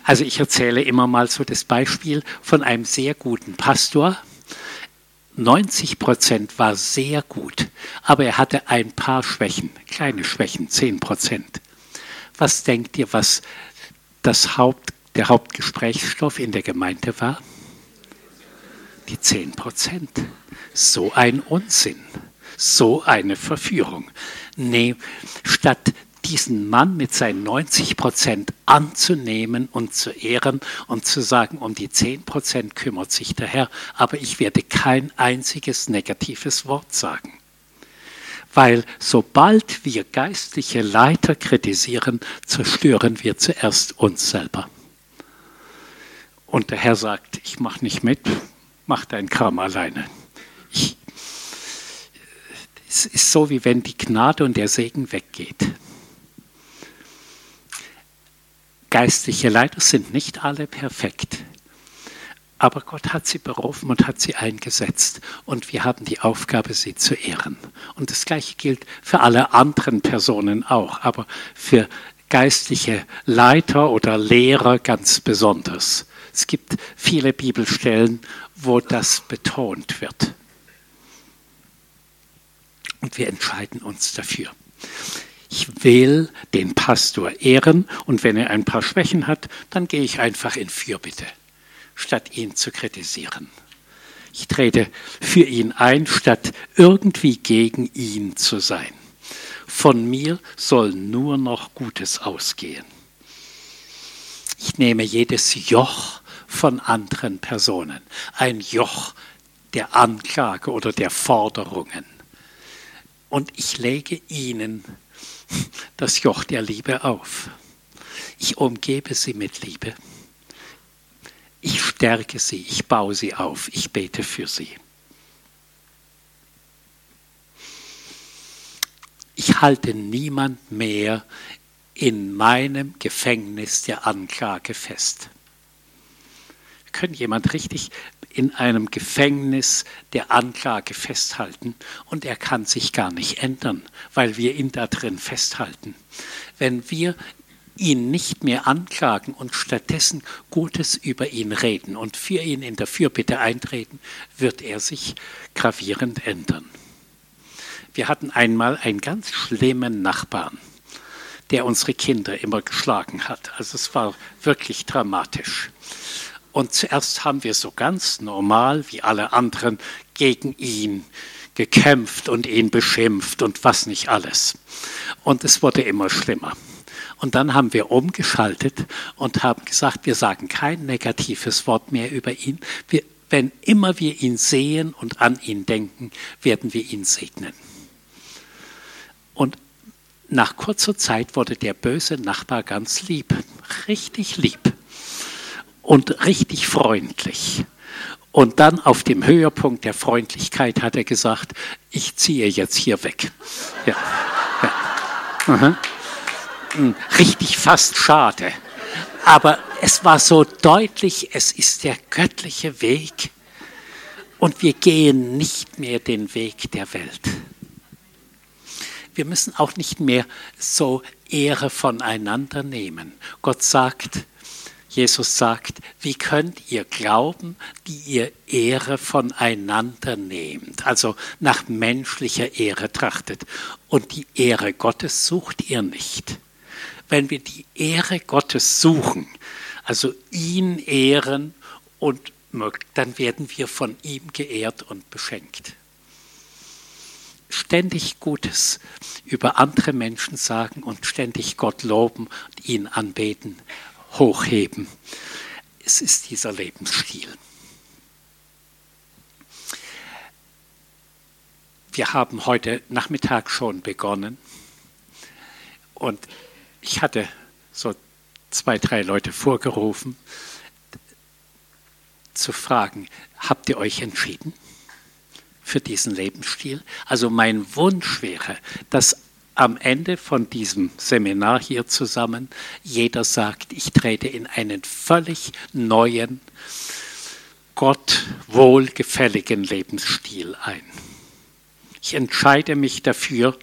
Also ich erzähle immer mal so das Beispiel von einem sehr guten Pastor. 90 Prozent war sehr gut, aber er hatte ein paar Schwächen, kleine Schwächen, 10 Prozent. Was denkt ihr, was das Haupt, der Hauptgesprächsstoff in der Gemeinde war? die 10 Prozent. So ein Unsinn, so eine Verführung. Nee, statt diesen Mann mit seinen 90 Prozent anzunehmen und zu ehren und zu sagen, um die 10 Prozent kümmert sich der Herr, aber ich werde kein einziges negatives Wort sagen. Weil sobald wir geistliche Leiter kritisieren, zerstören wir zuerst uns selber. Und der Herr sagt, ich mache nicht mit, mach dein Kram alleine. Ich, es ist so, wie wenn die Gnade und der Segen weggeht. Geistliche Leiter sind nicht alle perfekt. Aber Gott hat sie berufen und hat sie eingesetzt. Und wir haben die Aufgabe, sie zu ehren. Und das Gleiche gilt für alle anderen Personen auch, aber für geistliche Leiter oder Lehrer ganz besonders. Es gibt viele Bibelstellen, wo das betont wird. Und wir entscheiden uns dafür. Ich will den Pastor ehren und wenn er ein paar Schwächen hat, dann gehe ich einfach in Fürbitte, statt ihn zu kritisieren. Ich trete für ihn ein, statt irgendwie gegen ihn zu sein. Von mir soll nur noch Gutes ausgehen. Ich nehme jedes Joch von anderen Personen, ein Joch der Anklage oder der Forderungen. Und ich lege ihnen das Joch der Liebe auf. Ich umgebe sie mit Liebe. Ich stärke sie, ich baue sie auf, ich bete für sie. Ich halte niemand mehr in meinem Gefängnis der Anklage fest können jemand richtig in einem Gefängnis der Anklage festhalten und er kann sich gar nicht ändern, weil wir ihn da drin festhalten. Wenn wir ihn nicht mehr anklagen und stattdessen Gutes über ihn reden und für ihn in der Fürbitte eintreten, wird er sich gravierend ändern. Wir hatten einmal einen ganz schlimmen Nachbarn. der unsere Kinder immer geschlagen hat. Also es war wirklich dramatisch. Und zuerst haben wir so ganz normal wie alle anderen gegen ihn gekämpft und ihn beschimpft und was nicht alles. Und es wurde immer schlimmer. Und dann haben wir umgeschaltet und haben gesagt, wir sagen kein negatives Wort mehr über ihn. Wir, wenn immer wir ihn sehen und an ihn denken, werden wir ihn segnen. Und nach kurzer Zeit wurde der böse Nachbar ganz lieb, richtig lieb und richtig freundlich. Und dann auf dem Höhepunkt der Freundlichkeit hat er gesagt, ich ziehe jetzt hier weg. Ja. ja. Hm, richtig fast schade. Aber es war so deutlich, es ist der göttliche Weg und wir gehen nicht mehr den Weg der Welt. Wir müssen auch nicht mehr so Ehre voneinander nehmen. Gott sagt, Jesus sagt, wie könnt ihr glauben, die ihr Ehre voneinander nehmt, also nach menschlicher Ehre trachtet und die Ehre Gottes sucht ihr nicht. Wenn wir die Ehre Gottes suchen, also ihn ehren und dann werden wir von ihm geehrt und beschenkt. Ständig Gutes über andere Menschen sagen und ständig Gott loben und ihn anbeten, hochheben. Es ist dieser Lebensstil. Wir haben heute Nachmittag schon begonnen und ich hatte so zwei, drei Leute vorgerufen, zu fragen, habt ihr euch entschieden für diesen Lebensstil? Also mein Wunsch wäre, dass am Ende von diesem Seminar hier zusammen jeder sagt, ich trete in einen völlig neuen, Gott wohlgefälligen Lebensstil ein. Ich entscheide mich dafür,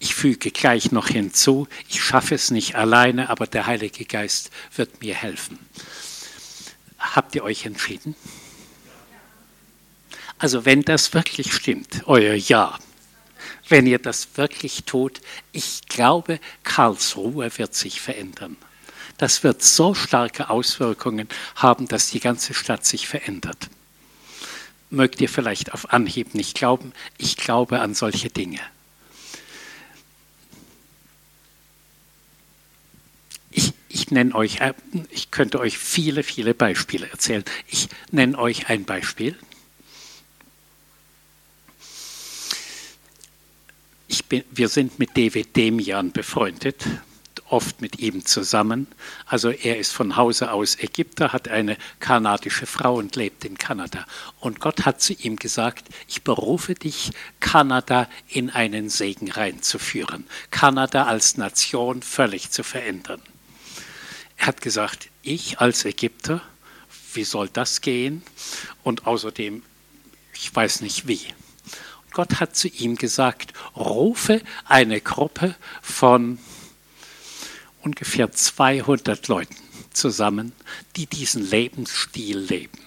ich füge gleich noch hinzu, ich schaffe es nicht alleine, aber der Heilige Geist wird mir helfen. Habt ihr euch entschieden? Also wenn das wirklich stimmt, euer Ja, wenn ihr das wirklich tut, ich glaube, Karlsruhe wird sich verändern. Das wird so starke Auswirkungen haben, dass die ganze Stadt sich verändert. Mögt ihr vielleicht auf Anhieb nicht glauben, ich glaube an solche Dinge. Ich, ich nenne euch, äh, ich könnte euch viele, viele Beispiele erzählen. Ich nenne euch ein Beispiel. Bin, wir sind mit David Demian befreundet, oft mit ihm zusammen. Also er ist von Hause aus Ägypter, hat eine kanadische Frau und lebt in Kanada. Und Gott hat zu ihm gesagt, ich berufe dich, Kanada in einen Segen reinzuführen, Kanada als Nation völlig zu verändern. Er hat gesagt, ich als Ägypter, wie soll das gehen? Und außerdem, ich weiß nicht wie. Gott hat zu ihm gesagt, rufe eine Gruppe von ungefähr 200 Leuten zusammen, die diesen Lebensstil leben,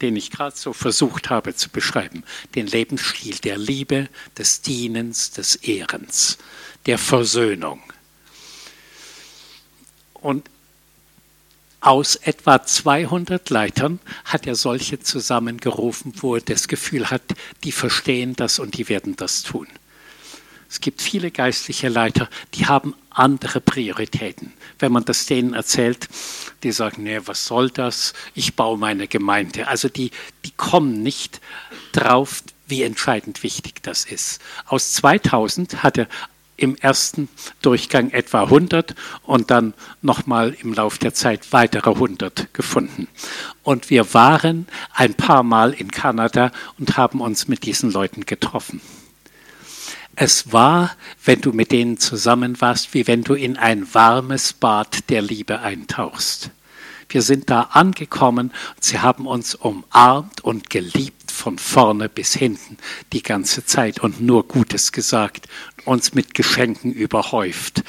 den ich gerade so versucht habe zu beschreiben. Den Lebensstil der Liebe, des Dienens, des Ehrens, der Versöhnung. Und aus etwa 200 Leitern hat er solche zusammengerufen, wo er das Gefühl hat, die verstehen das und die werden das tun. Es gibt viele geistliche Leiter, die haben andere Prioritäten. Wenn man das denen erzählt, die sagen, nee, was soll das? Ich baue meine Gemeinde. Also die, die kommen nicht drauf, wie entscheidend wichtig das ist. Aus 2000 hat er im ersten Durchgang etwa 100 und dann nochmal im Laufe der Zeit weitere 100 gefunden. Und wir waren ein paar Mal in Kanada und haben uns mit diesen Leuten getroffen. Es war, wenn du mit denen zusammen warst, wie wenn du in ein warmes Bad der Liebe eintauchst. Wir sind da angekommen sie haben uns umarmt und geliebt von vorne bis hinten die ganze Zeit und nur Gutes gesagt, uns mit Geschenken überhäuft.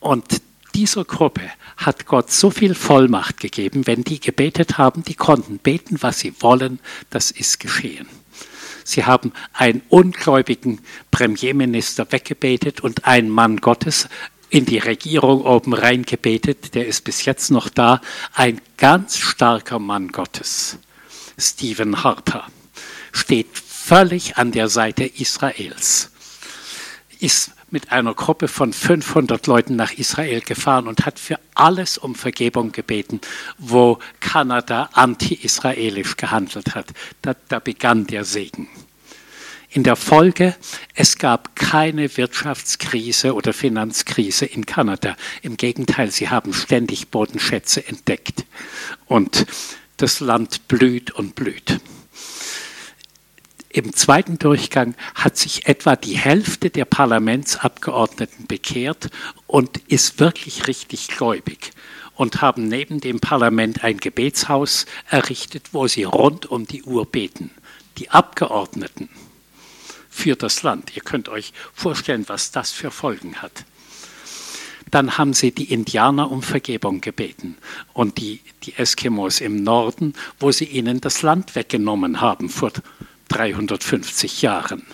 Und dieser Gruppe hat Gott so viel Vollmacht gegeben, wenn die gebetet haben, die konnten beten, was sie wollen, das ist geschehen. Sie haben einen ungläubigen Premierminister weggebetet und einen Mann Gottes in die Regierung oben reingebetet, der ist bis jetzt noch da, ein ganz starker Mann Gottes, Stephen Harper, steht völlig an der Seite Israels, ist mit einer Gruppe von 500 Leuten nach Israel gefahren und hat für alles um Vergebung gebeten, wo Kanada anti-israelisch gehandelt hat. Da, da begann der Segen. In der Folge, es gab keine Wirtschaftskrise oder Finanzkrise in Kanada. Im Gegenteil, sie haben ständig Bodenschätze entdeckt. Und das Land blüht und blüht. Im zweiten Durchgang hat sich etwa die Hälfte der Parlamentsabgeordneten bekehrt und ist wirklich richtig gläubig und haben neben dem Parlament ein Gebetshaus errichtet, wo sie rund um die Uhr beten. Die Abgeordneten für das Land. Ihr könnt euch vorstellen, was das für Folgen hat. Dann haben sie die Indianer um Vergebung gebeten und die, die Eskimos im Norden, wo sie ihnen das Land weggenommen haben vor 350 Jahren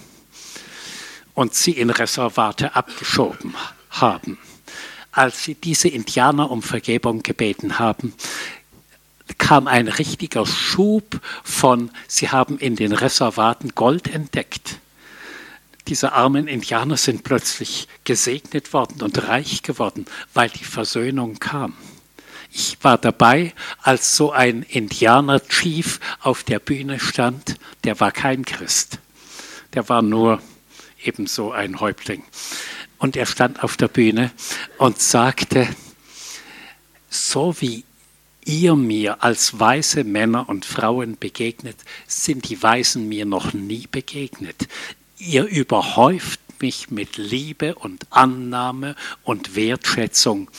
und sie in Reservate abgeschoben haben. Als sie diese Indianer um Vergebung gebeten haben, kam ein richtiger Schub von, sie haben in den Reservaten Gold entdeckt. Diese armen Indianer sind plötzlich gesegnet worden und reich geworden, weil die Versöhnung kam. Ich war dabei, als so ein Indianer-Chief auf der Bühne stand. Der war kein Christ. Der war nur ebenso ein Häuptling. Und er stand auf der Bühne und sagte, so wie ihr mir als weise Männer und Frauen begegnet, sind die Weisen mir noch nie begegnet. Ihr überhäuft mich mit Liebe und Annahme und Wertschätzung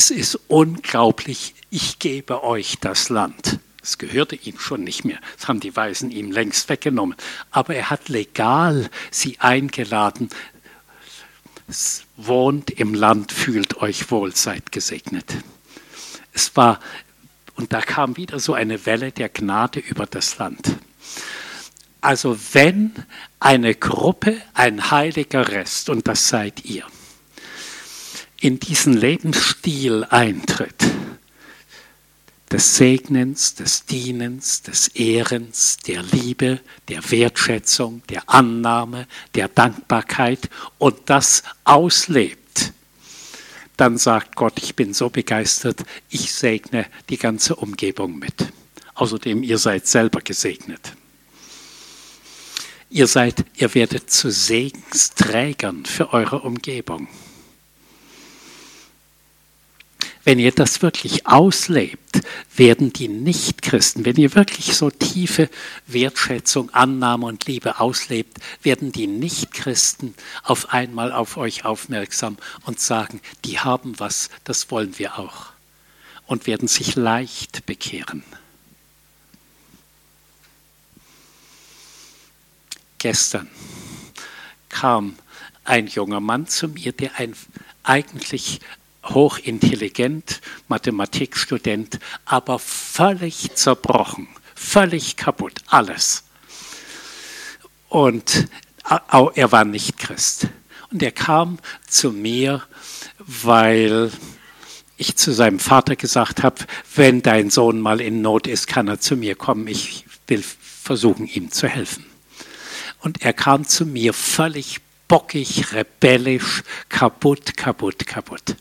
es ist unglaublich, ich gebe euch das Land. Es gehörte ihm schon nicht mehr. Das haben die Weisen ihm längst weggenommen. Aber er hat legal sie eingeladen. Wohnt im Land, fühlt euch wohl, seid gesegnet. Es war, und da kam wieder so eine Welle der Gnade über das Land. Also wenn eine Gruppe, ein heiliger Rest, und das seid ihr, in diesen Lebensstil eintritt, des Segnens, des Dienens, des Ehrens, der Liebe, der Wertschätzung, der Annahme, der Dankbarkeit und das auslebt, dann sagt Gott, ich bin so begeistert, ich segne die ganze Umgebung mit. Außerdem, ihr seid selber gesegnet. Ihr seid, ihr werdet zu Segensträgern für eure Umgebung. Wenn ihr das wirklich auslebt, werden die Nichtchristen, wenn ihr wirklich so tiefe Wertschätzung, Annahme und Liebe auslebt, werden die Nichtchristen auf einmal auf euch aufmerksam und sagen, die haben was, das wollen wir auch. Und werden sich leicht bekehren. Gestern kam ein junger Mann zu mir, der ein eigentlich hochintelligent, Mathematikstudent, aber völlig zerbrochen, völlig kaputt, alles. Und er war nicht Christ. Und er kam zu mir, weil ich zu seinem Vater gesagt habe, wenn dein Sohn mal in Not ist, kann er zu mir kommen. Ich will versuchen, ihm zu helfen. Und er kam zu mir völlig bockig, rebellisch, kaputt, kaputt, kaputt.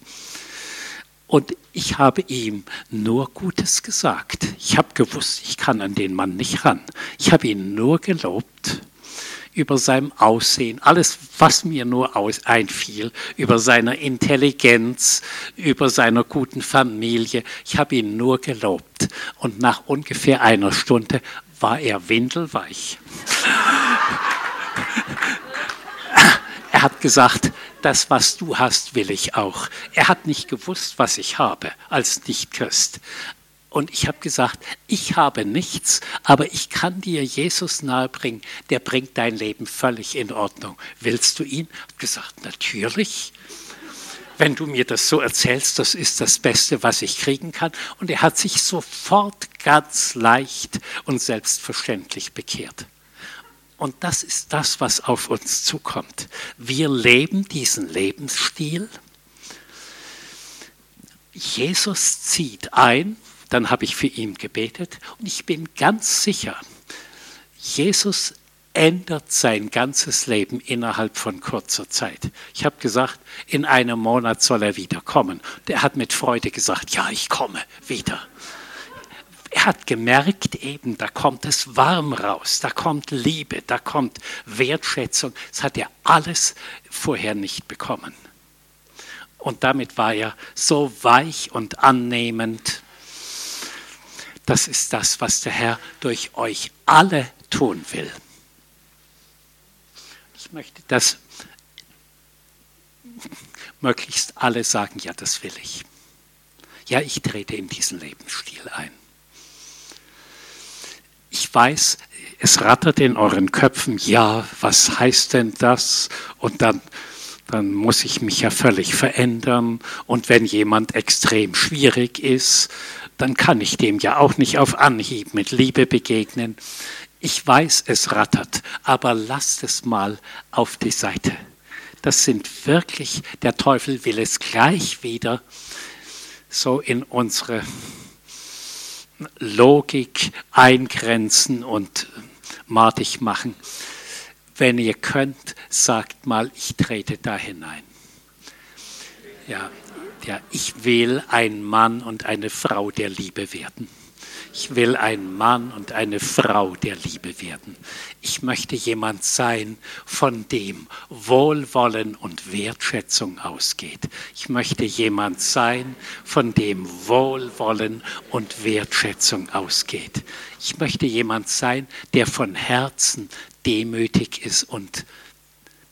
Und ich habe ihm nur Gutes gesagt. Ich habe gewusst, ich kann an den Mann nicht ran. Ich habe ihn nur gelobt über sein Aussehen, alles, was mir nur einfiel, über seine Intelligenz, über seine guten Familie. Ich habe ihn nur gelobt. Und nach ungefähr einer Stunde war er windelweich. Er hat gesagt, das, was du hast, will ich auch. Er hat nicht gewusst, was ich habe als Nichtchrist. Und ich habe gesagt, ich habe nichts, aber ich kann dir Jesus nahebringen, der bringt dein Leben völlig in Ordnung. Willst du ihn? Habe gesagt, natürlich. Wenn du mir das so erzählst, das ist das Beste, was ich kriegen kann. Und er hat sich sofort ganz leicht und selbstverständlich bekehrt. Und das ist das, was auf uns zukommt. Wir leben diesen Lebensstil. Jesus zieht ein, dann habe ich für ihn gebetet und ich bin ganz sicher, Jesus ändert sein ganzes Leben innerhalb von kurzer Zeit. Ich habe gesagt, in einem Monat soll er wiederkommen. Der hat mit Freude gesagt, ja, ich komme wieder. Er hat gemerkt eben, da kommt es warm raus, da kommt Liebe, da kommt Wertschätzung. Das hat er alles vorher nicht bekommen. Und damit war er so weich und annehmend. Das ist das, was der Herr durch euch alle tun will. Ich möchte, dass möglichst alle sagen, ja, das will ich. Ja, ich trete in diesen Lebensstil ein. Ich weiß, es rattert in euren Köpfen, ja, was heißt denn das? Und dann, dann muss ich mich ja völlig verändern. Und wenn jemand extrem schwierig ist, dann kann ich dem ja auch nicht auf Anhieb mit Liebe begegnen. Ich weiß, es rattert, aber lasst es mal auf die Seite. Das sind wirklich, der Teufel will es gleich wieder so in unsere Logik eingrenzen und madig machen. Wenn ihr könnt, sagt mal, ich trete da hinein. Ja, ja, ich will ein Mann und eine Frau der Liebe werden. Ich will ein Mann und eine Frau der Liebe werden. Ich möchte jemand sein, von dem Wohlwollen und Wertschätzung ausgeht. Ich möchte jemand sein, von dem Wohlwollen und Wertschätzung ausgeht. Ich möchte jemand sein, der von Herzen demütig ist und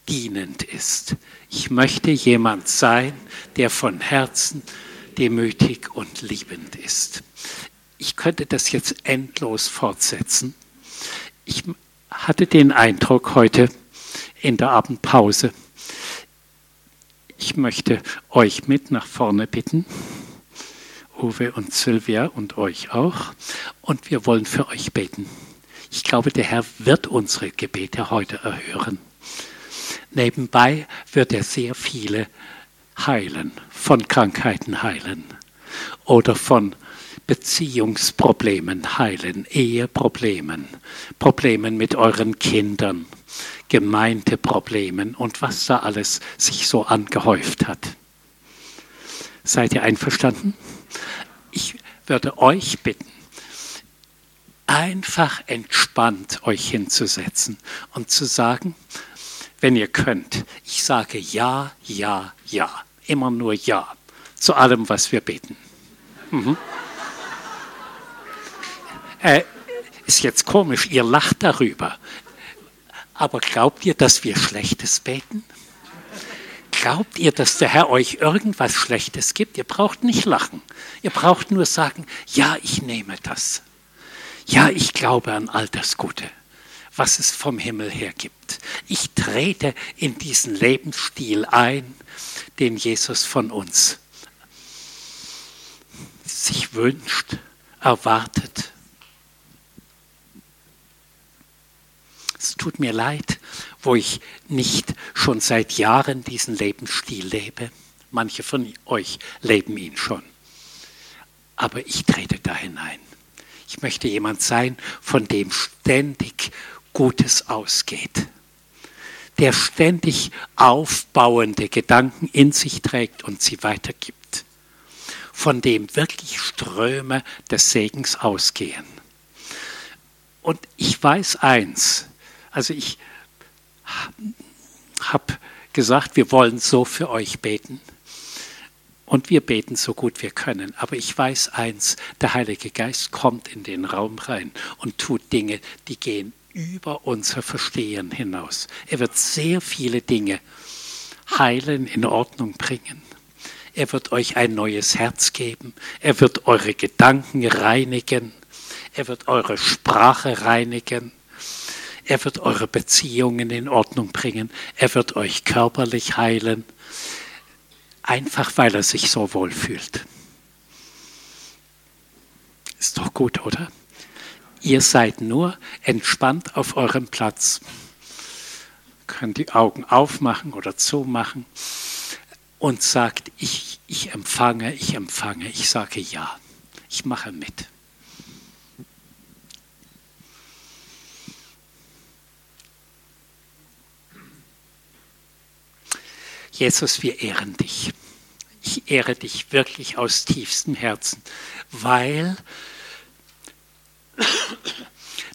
dienend ist. Ich möchte jemand sein, der von Herzen demütig und liebend ist ich könnte das jetzt endlos fortsetzen. Ich hatte den Eindruck heute in der Abendpause, ich möchte euch mit nach vorne bitten, Uwe und Sylvia und euch auch, und wir wollen für euch beten. Ich glaube, der Herr wird unsere Gebete heute erhören. Nebenbei wird er sehr viele heilen, von Krankheiten heilen oder von Beziehungsproblemen heilen, Eheproblemen, Problemen mit euren Kindern, Gemeindeproblemen und was da alles sich so angehäuft hat. Seid ihr einverstanden? Ich würde euch bitten, einfach entspannt euch hinzusetzen und zu sagen, wenn ihr könnt, ich sage ja, ja, ja, immer nur ja zu allem, was wir beten. Mhm. Äh, ist jetzt komisch, ihr lacht darüber. Aber glaubt ihr, dass wir Schlechtes beten? Glaubt ihr, dass der Herr euch irgendwas Schlechtes gibt? Ihr braucht nicht lachen. Ihr braucht nur sagen, ja, ich nehme das. Ja, ich glaube an all das Gute, was es vom Himmel her gibt. Ich trete in diesen Lebensstil ein, den Jesus von uns sich wünscht, erwartet Es tut mir leid, wo ich nicht schon seit Jahren diesen Lebensstil lebe. Manche von euch leben ihn schon. Aber ich trete da hinein. Ich möchte jemand sein, von dem ständig Gutes ausgeht. Der ständig aufbauende Gedanken in sich trägt und sie weitergibt. Von dem wirklich Ströme des Segens ausgehen. Und ich weiß eins, also ich habe gesagt, wir wollen so für euch beten. Und wir beten so gut wir können. Aber ich weiß eins, der Heilige Geist kommt in den Raum rein und tut Dinge, die gehen über unser Verstehen hinaus. Er wird sehr viele Dinge heilen, in Ordnung bringen. Er wird euch ein neues Herz geben. Er wird eure Gedanken reinigen. Er wird eure Sprache reinigen. Er wird eure Beziehungen in Ordnung bringen. Er wird euch körperlich heilen. Einfach weil er sich so wohl fühlt. Ist doch gut, oder? Ihr seid nur entspannt auf eurem Platz. Könnt die Augen aufmachen oder zumachen und sagt, ich, ich empfange, ich empfange, ich sage ja, ich mache mit. Jesus, wir ehren dich. Ich ehre dich wirklich aus tiefstem Herzen, weil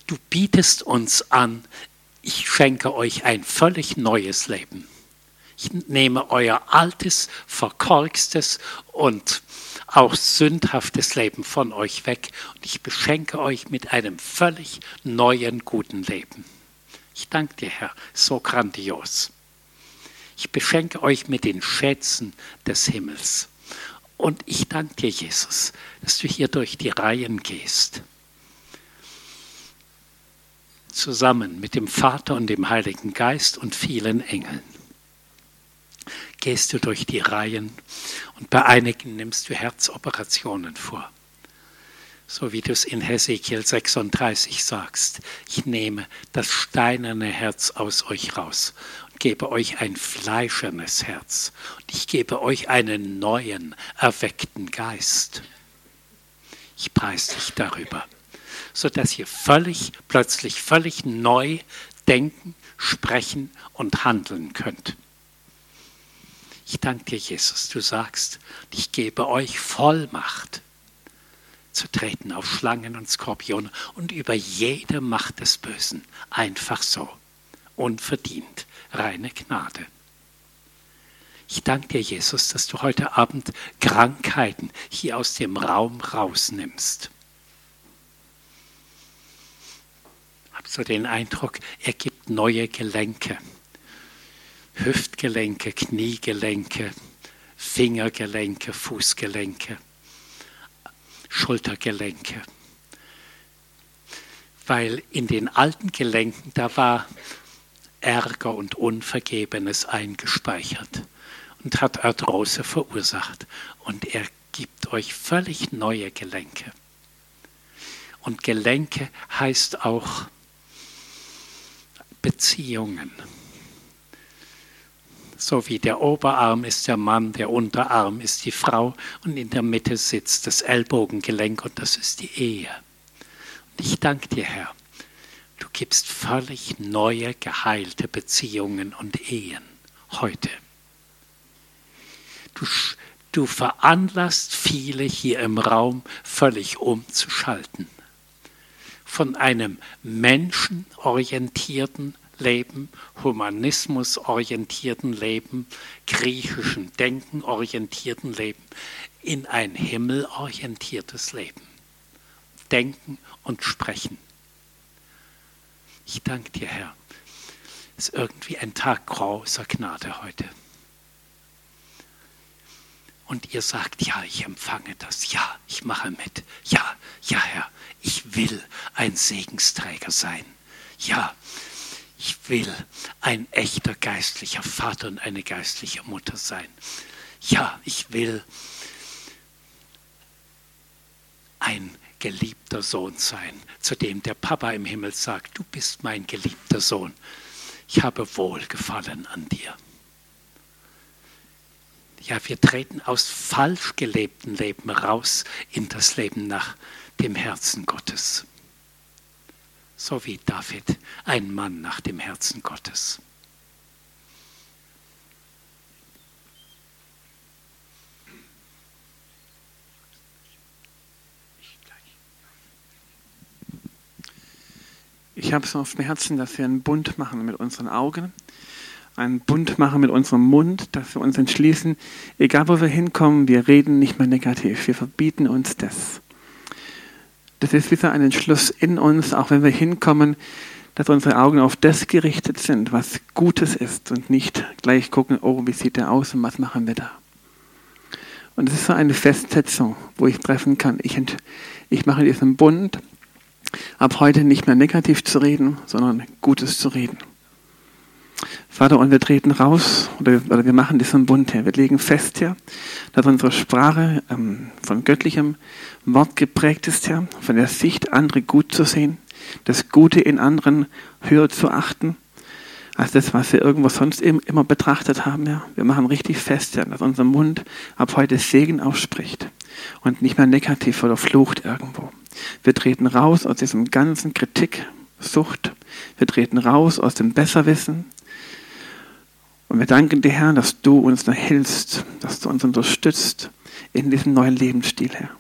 du bietest uns an, ich schenke euch ein völlig neues Leben. Ich nehme euer altes, verkorkstes und auch sündhaftes Leben von euch weg und ich beschenke euch mit einem völlig neuen, guten Leben. Ich danke dir, Herr, so grandios. Ich beschenke euch mit den Schätzen des Himmels. Und ich danke dir, Jesus, dass du hier durch die Reihen gehst. Zusammen mit dem Vater und dem Heiligen Geist und vielen Engeln. Gehst du durch die Reihen und bei einigen nimmst du Herzoperationen vor so wie du es in Hesekiel 36 sagst. Ich nehme das steinerne Herz aus euch raus gebe euch ein fleischernes Herz. Und ich gebe euch einen neuen, erweckten Geist. Ich preise dich darüber, sodass ihr völlig, plötzlich völlig neu denken, sprechen und handeln könnt. Ich danke dir, Jesus. Du sagst, ich gebe euch Vollmacht zu treten auf Schlangen und Skorpione und über jede Macht des Bösen. Einfach so. Unverdient. Reine Gnade. Ich danke dir, Jesus, dass du heute Abend Krankheiten hier aus dem Raum rausnimmst. Hab so den Eindruck, er gibt neue Gelenke. Hüftgelenke, Kniegelenke, Fingergelenke, Fußgelenke. Schultergelenke. Weil in den alten Gelenken, da war Ärger und Unvergebenes eingespeichert und hat Arthrose verursacht. Und er gibt euch völlig neue Gelenke. Und Gelenke heißt auch Beziehungen. So wie der Oberarm ist der Mann, der Unterarm ist die Frau und in der Mitte sitzt das Ellbogengelenk und das ist die Ehe. Und ich danke dir, Herr, gibst völlig neue, geheilte Beziehungen und Ehen heute. Du, du veranlasst viele hier im Raum völlig umzuschalten. Von einem menschenorientierten Leben, humanismusorientierten Leben, griechischen Denken orientierten Leben in ein himmelorientiertes Leben. Denken und sprechen. Ich danke dir, Herr. Es ist irgendwie ein Tag großer Gnade heute. Und ihr sagt, ja, ich empfange das, ja, ich mache mit, ja, ja, Herr, ich will ein Segensträger sein. Ja, ich will ein echter geistlicher Vater und eine geistliche Mutter sein. Ja, ich will ein geliebter Sohn sein, zu dem der Papa im Himmel sagt, du bist mein geliebter Sohn. Ich habe Wohlgefallen an dir. Ja, wir treten aus falsch gelebten Leben raus in das Leben nach dem Herzen Gottes so wie David, ein Mann nach dem Herzen Gottes. Ich habe es auf dem Herzen, dass wir einen Bund machen mit unseren Augen, einen Bund machen mit unserem Mund, dass wir uns entschließen, egal wo wir hinkommen, wir reden nicht mehr negativ, wir verbieten uns das. Das ist wieder ein Entschluss in uns, auch wenn wir hinkommen, dass unsere Augen auf das gerichtet sind, was Gutes ist und nicht gleich gucken, oh, wie sieht der aus und was machen wir da. Und es ist so eine Festsetzung, wo ich treffen kann, ich, ich mache diesen Bund, ab heute nicht mehr negativ zu reden, sondern Gutes zu reden. Vater, und wir treten raus, oder, oder wir machen diesen Bund her. Wir legen fest, Herr, dass unsere Sprache ähm, von göttlichem Wort geprägt ist, Herr, von der Sicht, andere gut zu sehen, das Gute in anderen höher zu achten, als das, was wir irgendwo sonst immer betrachtet haben, Herr. Wir machen richtig fest, Herr, dass unser Mund ab heute Segen ausspricht und nicht mehr negativ oder flucht irgendwo. Wir treten raus aus diesem ganzen Kritik, Sucht. Wir treten raus aus dem Besserwissen, und wir danken dir, Herr, dass du uns da hilfst, dass du uns unterstützt in diesem neuen Lebensstil, Herr.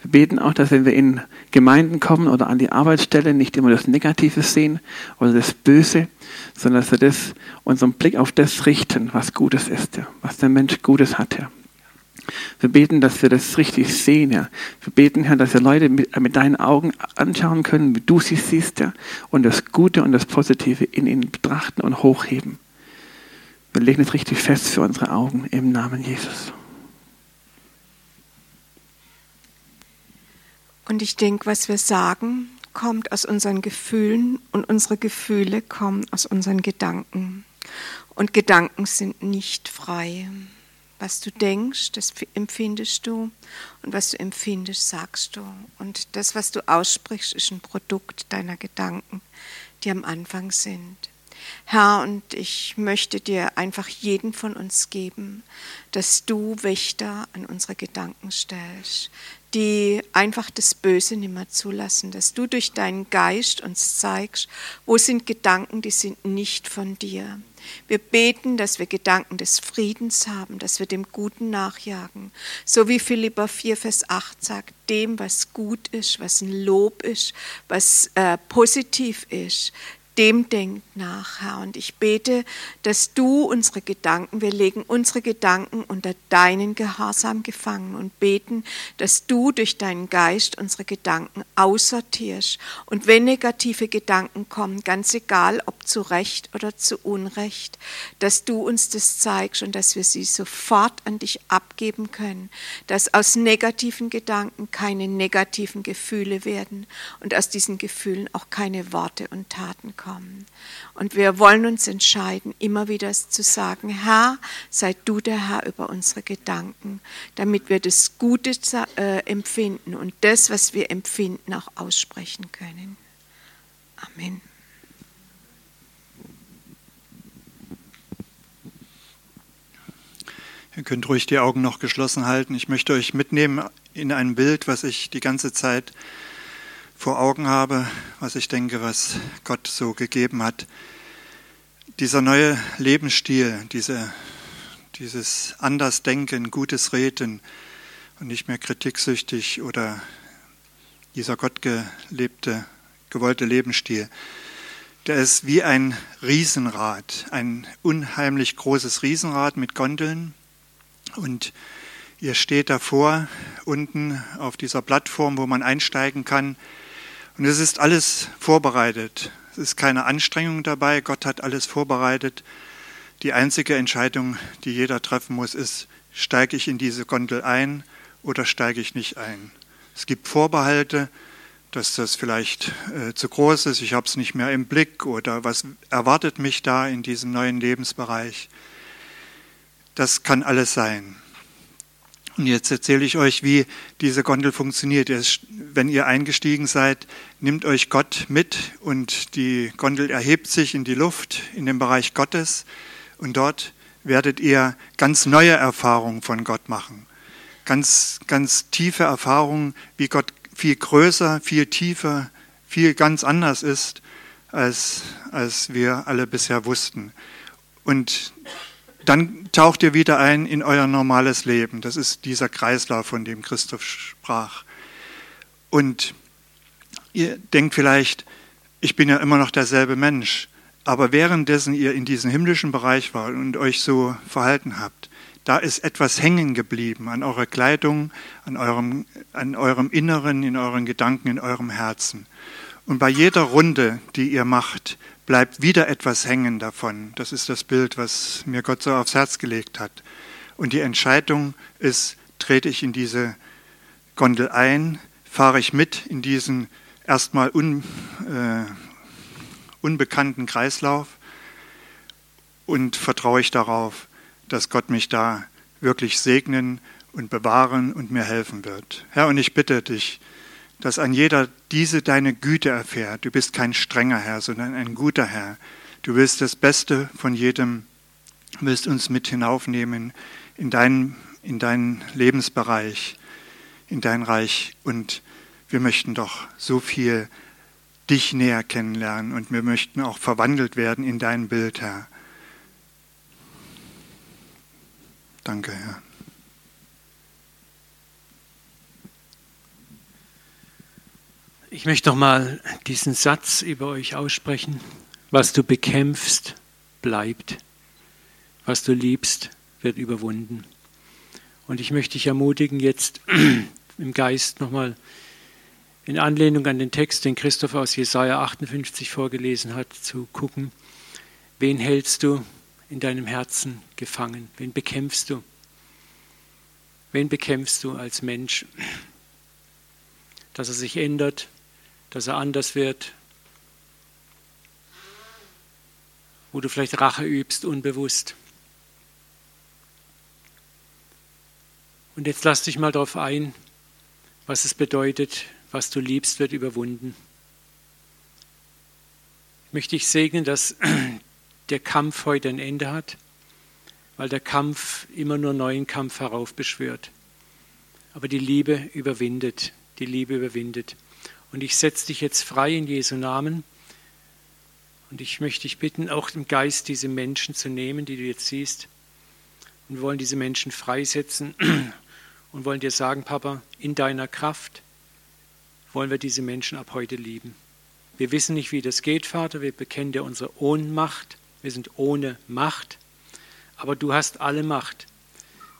Wir beten auch, dass wenn wir in Gemeinden kommen oder an die Arbeitsstelle nicht immer das Negative sehen oder das Böse, sondern dass wir das, unseren Blick auf das richten, was Gutes ist, Herr, was der Mensch Gutes hat, Herr. Wir beten, dass wir das richtig sehen, Herr. Wir beten, Herr, dass wir Leute mit, mit, deinen Augen anschauen können, wie du sie siehst, Herr, und das Gute und das Positive in ihnen betrachten und hochheben. Wir legen es richtig fest für unsere Augen im Namen Jesus. Und ich denke, was wir sagen, kommt aus unseren Gefühlen und unsere Gefühle kommen aus unseren Gedanken. Und Gedanken sind nicht frei. Was du denkst, das empfindest du und was du empfindest, sagst du. Und das, was du aussprichst, ist ein Produkt deiner Gedanken, die am Anfang sind. Herr, und ich möchte dir einfach jeden von uns geben, dass du Wächter an unsere Gedanken stellst, die einfach das Böse nicht mehr zulassen, dass du durch deinen Geist uns zeigst, wo sind Gedanken, die sind nicht von dir. Wir beten, dass wir Gedanken des Friedens haben, dass wir dem Guten nachjagen. So wie Philippa 4, Vers 8 sagt, dem, was gut ist, was ein Lob ist, was äh, positiv ist, dem denkt nach, Herr. Und ich bete, dass du unsere Gedanken, wir legen unsere Gedanken unter deinen Gehorsam gefangen und beten, dass du durch deinen Geist unsere Gedanken aussortierst. Und wenn negative Gedanken kommen, ganz egal, ob zu Recht oder zu Unrecht, dass du uns das zeigst und dass wir sie sofort an dich abgeben können, dass aus negativen Gedanken keine negativen Gefühle werden und aus diesen Gefühlen auch keine Worte und Taten kommen kommen. Und wir wollen uns entscheiden, immer wieder zu sagen, Herr, sei du der Herr über unsere Gedanken, damit wir das Gute äh, empfinden und das, was wir empfinden, auch aussprechen können. Amen. Ihr könnt ruhig die Augen noch geschlossen halten. Ich möchte euch mitnehmen in ein Bild, was ich die ganze Zeit vor Augen habe, was ich denke, was Gott so gegeben hat. Dieser neue Lebensstil, diese, dieses Andersdenken, gutes Reden und nicht mehr kritiksüchtig oder dieser gottgelebte, gewollte Lebensstil, der ist wie ein Riesenrad, ein unheimlich großes Riesenrad mit Gondeln und ihr steht davor, unten auf dieser Plattform, wo man einsteigen kann, und es ist alles vorbereitet. Es ist keine Anstrengung dabei. Gott hat alles vorbereitet. Die einzige Entscheidung, die jeder treffen muss, ist, steige ich in diese Gondel ein oder steige ich nicht ein. Es gibt Vorbehalte, dass das vielleicht äh, zu groß ist, ich habe es nicht mehr im Blick oder was erwartet mich da in diesem neuen Lebensbereich. Das kann alles sein. Und jetzt erzähle ich euch, wie diese Gondel funktioniert. Wenn ihr eingestiegen seid, nimmt euch Gott mit und die Gondel erhebt sich in die Luft, in den Bereich Gottes. Und dort werdet ihr ganz neue Erfahrungen von Gott machen. Ganz, ganz tiefe Erfahrungen, wie Gott viel größer, viel tiefer, viel ganz anders ist, als, als wir alle bisher wussten. Und dann taucht ihr wieder ein in euer normales Leben. Das ist dieser Kreislauf, von dem Christoph sprach. Und ihr denkt vielleicht, ich bin ja immer noch derselbe Mensch. Aber währenddessen ihr in diesem himmlischen Bereich wart und euch so verhalten habt, da ist etwas hängen geblieben an eurer Kleidung, an eurem, an eurem Inneren, in euren Gedanken, in eurem Herzen. Und bei jeder Runde, die ihr macht, bleibt wieder etwas hängen davon. Das ist das Bild, was mir Gott so aufs Herz gelegt hat. Und die Entscheidung ist, trete ich in diese Gondel ein, fahre ich mit in diesen erstmal un, äh, unbekannten Kreislauf und vertraue ich darauf, dass Gott mich da wirklich segnen und bewahren und mir helfen wird. Herr, und ich bitte dich, dass an jeder diese deine Güte erfährt. Du bist kein strenger Herr, sondern ein guter Herr. Du willst das Beste von jedem, willst uns mit hinaufnehmen in deinen, in deinen Lebensbereich, in dein Reich. Und wir möchten doch so viel dich näher kennenlernen und wir möchten auch verwandelt werden in dein Bild, Herr. Danke, Herr. Ich möchte noch mal diesen Satz über euch aussprechen. Was du bekämpfst, bleibt. Was du liebst, wird überwunden. Und ich möchte dich ermutigen, jetzt [clears throat] im Geist nochmal in Anlehnung an den Text, den Christoph aus Jesaja 58 vorgelesen hat, zu gucken, wen hältst du in deinem Herzen gefangen? Wen bekämpfst du? Wen bekämpfst du als Mensch? Dass er sich ändert, dass er anders wird, wo du vielleicht Rache übst, unbewusst. Und jetzt lass dich mal darauf ein, was es bedeutet, was du liebst, wird überwunden. Ich möchte dich segnen, dass [clears throat] der Kampf heute ein Ende hat, weil der Kampf immer nur neuen Kampf heraufbeschwört. Aber die Liebe überwindet, die Liebe überwindet. Und ich setze dich jetzt frei in Jesu Namen. Und ich möchte dich bitten, auch im Geist diese Menschen zu nehmen, die du jetzt siehst. Und wir wollen diese Menschen freisetzen [clears throat] und wollen dir sagen, Papa, in deiner Kraft wollen wir diese Menschen ab heute lieben. Wir wissen nicht, wie das geht, Vater. Wir bekennen dir unsere Ohnmacht. Wir sind ohne Macht. Aber du hast alle Macht.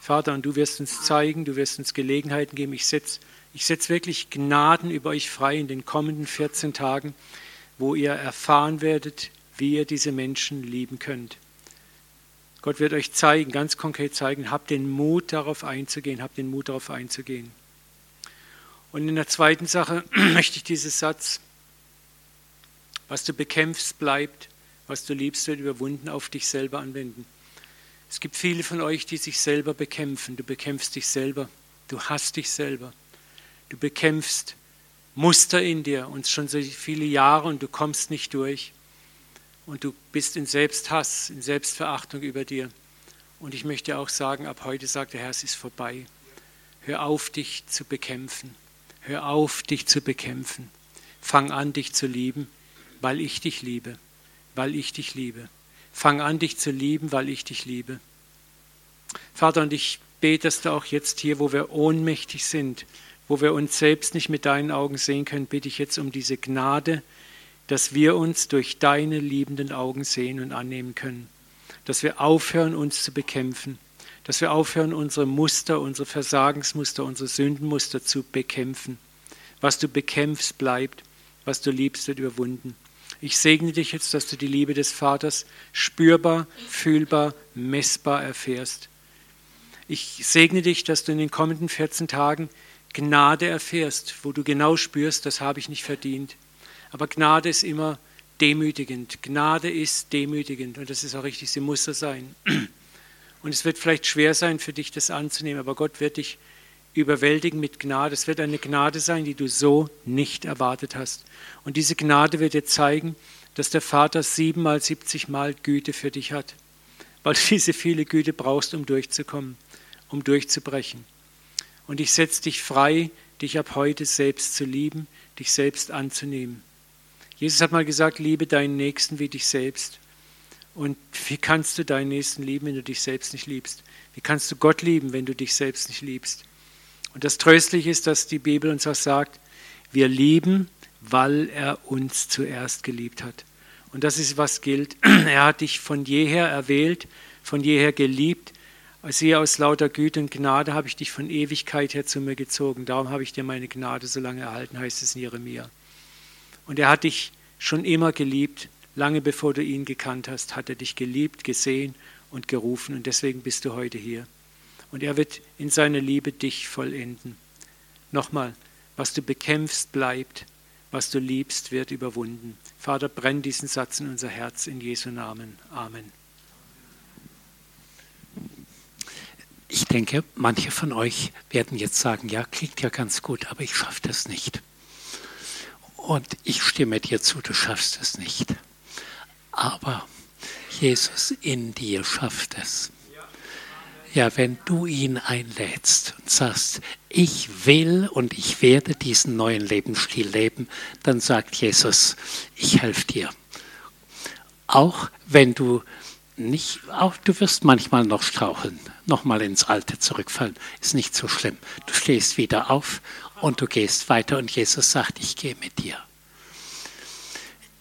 Vater, und du wirst uns zeigen, du wirst uns Gelegenheiten geben. Ich setze ich setze wirklich Gnaden über euch frei in den kommenden 14 Tagen, wo ihr erfahren werdet, wie ihr diese Menschen lieben könnt. Gott wird euch zeigen, ganz konkret zeigen, habt den Mut darauf einzugehen, habt den Mut darauf einzugehen. Und in der zweiten Sache [clears throat] möchte ich diesen Satz, was du bekämpfst, bleibt, was du liebst, wird überwunden, auf dich selber anwenden. Es gibt viele von euch, die sich selber bekämpfen. Du bekämpfst dich selber. Du hasst dich selber. Du bekämpfst Muster in dir und schon so viele Jahre und du kommst nicht durch. Und du bist in Selbsthass, in Selbstverachtung über dir. Und ich möchte auch sagen, ab heute sagt der Herr, es ist vorbei. Hör auf, dich zu bekämpfen. Hör auf, dich zu bekämpfen. Fang an, dich zu lieben, weil ich dich liebe. Weil ich dich liebe. Fang an, dich zu lieben, weil ich dich liebe. Vater, und ich bete, dass du auch jetzt hier, wo wir ohnmächtig sind, wo wir uns selbst nicht mit deinen Augen sehen können, bitte ich jetzt um diese Gnade, dass wir uns durch deine liebenden Augen sehen und annehmen können. Dass wir aufhören, uns zu bekämpfen. Dass wir aufhören, unsere Muster, unsere Versagensmuster, unsere Sündenmuster zu bekämpfen. Was du bekämpfst, bleibt. Was du liebst, wird überwunden. Ich segne dich jetzt, dass du die Liebe des Vaters spürbar, fühlbar, messbar erfährst. Ich segne dich, dass du in den kommenden 14 Tagen Gnade erfährst, wo du genau spürst, das habe ich nicht verdient. Aber Gnade ist immer demütigend. Gnade ist demütigend und das ist auch richtig, sie muss so sein. Und es wird vielleicht schwer sein für dich, das anzunehmen, aber Gott wird dich überwältigen mit Gnade. Es wird eine Gnade sein, die du so nicht erwartet hast. Und diese Gnade wird dir zeigen, dass der Vater siebenmal, siebzigmal Güte für dich hat, weil du [laughs] diese viele Güte brauchst, um durchzukommen, um durchzubrechen. Und ich setze dich frei, dich ab heute selbst zu lieben, dich selbst anzunehmen. Jesus hat mal gesagt, liebe deinen Nächsten wie dich selbst. Und wie kannst du deinen Nächsten lieben, wenn du dich selbst nicht liebst? Wie kannst du Gott lieben, wenn du dich selbst nicht liebst? Und das Tröstliche ist, dass die Bibel uns auch sagt, wir lieben, weil er uns zuerst geliebt hat. Und das ist, was gilt. [clears throat] Er hat dich von jeher erwählt, von jeher geliebt Siehe, aus lauter Güte und Gnade habe ich dich von Ewigkeit her zu mir gezogen. Darum habe ich dir meine Gnade so lange erhalten, heißt es in Jeremia. Und er hat dich schon immer geliebt, lange bevor du ihn gekannt hast, hat er dich geliebt, gesehen und gerufen. Und deswegen bist du heute hier. Und er wird in seiner Liebe dich vollenden. Nochmal, was du bekämpfst, bleibt. Was du liebst, wird überwunden. Vater, brenn diesen Satz in unser Herz in Jesu Namen. Amen. Ich denke, manche von euch werden jetzt sagen, ja, klingt ja ganz gut, aber ich schaffe das nicht. Und ich stimme dir zu, du schaffst es nicht. Aber Jesus in dir schafft es. Ja, wenn du ihn einlädst und sagst, ich will und ich werde diesen neuen Lebensstil leben, dann sagt Jesus, ich helfe dir. Auch wenn du nicht, auch du wirst manchmal noch straucheln, nochmal ins Alte zurückfallen, ist nicht so schlimm. Du stehst wieder auf und du gehst weiter und Jesus sagt, ich gehe mit dir.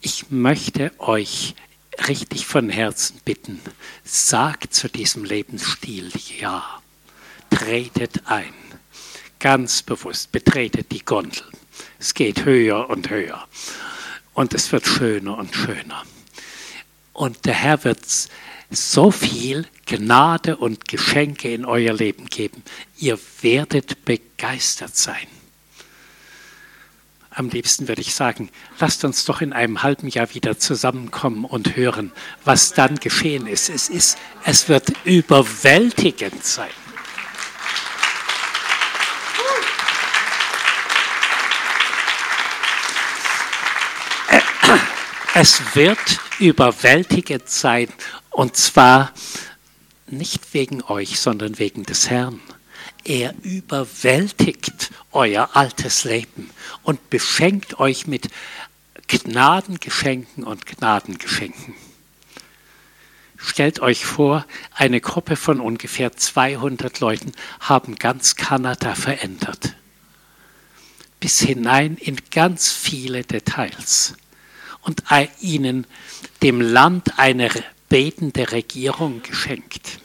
Ich möchte euch richtig von Herzen bitten, sagt zu diesem Lebensstil Ja. Tretet ein. Ganz bewusst, betretet die Gondel. Es geht höher und höher. Und es wird schöner und schöner. Und der Herr wird so viel Gnade und Geschenke in euer Leben geben. Ihr werdet begeistert sein. Am liebsten würde ich sagen, lasst uns doch in einem halben Jahr wieder zusammenkommen und hören, was dann geschehen ist. Es, ist, es wird überwältigend sein. Es wird überwältigend sein und zwar nicht wegen euch, sondern wegen des Herrn. Er überwältigt euer altes Leben und beschenkt euch mit Gnadengeschenken und Gnadengeschenken. Stellt euch vor, eine Gruppe von ungefähr 200 Leuten haben ganz Kanada verändert. Bis hinein in ganz viele Details. Und ihnen dem Land eine betende Regierung geschenkt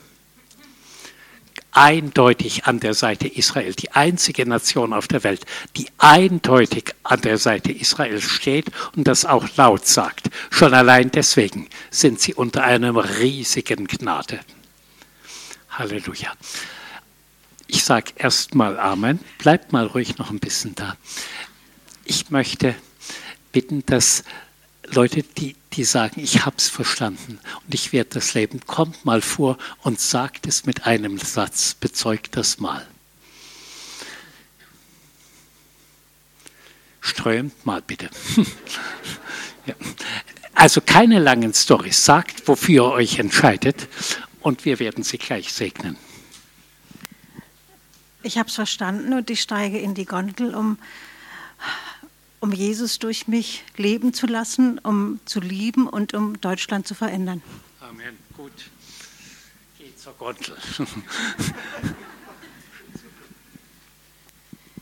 eindeutig an der Seite Israel, die einzige Nation auf der Welt, die eindeutig an der Seite Israel steht und das auch laut sagt. Schon allein deswegen sind sie unter einem riesigen Gnade. Halleluja. Ich sage erstmal Amen. Bleibt mal ruhig noch ein bisschen da. Ich möchte bitten, dass Leute, die, die sagen, ich habe es verstanden und ich werde das leben, kommt mal vor und sagt es mit einem Satz, bezeugt das mal. Strömt mal bitte. [laughs] ja. Also keine langen Storys, sagt, wofür ihr euch entscheidet und wir werden sie gleich segnen. Ich habe es verstanden und ich steige in die Gondel, um um Jesus durch mich leben zu lassen, um zu lieben und um Deutschland zu verändern. Amen. Gut. Geh zur Gondel. [laughs]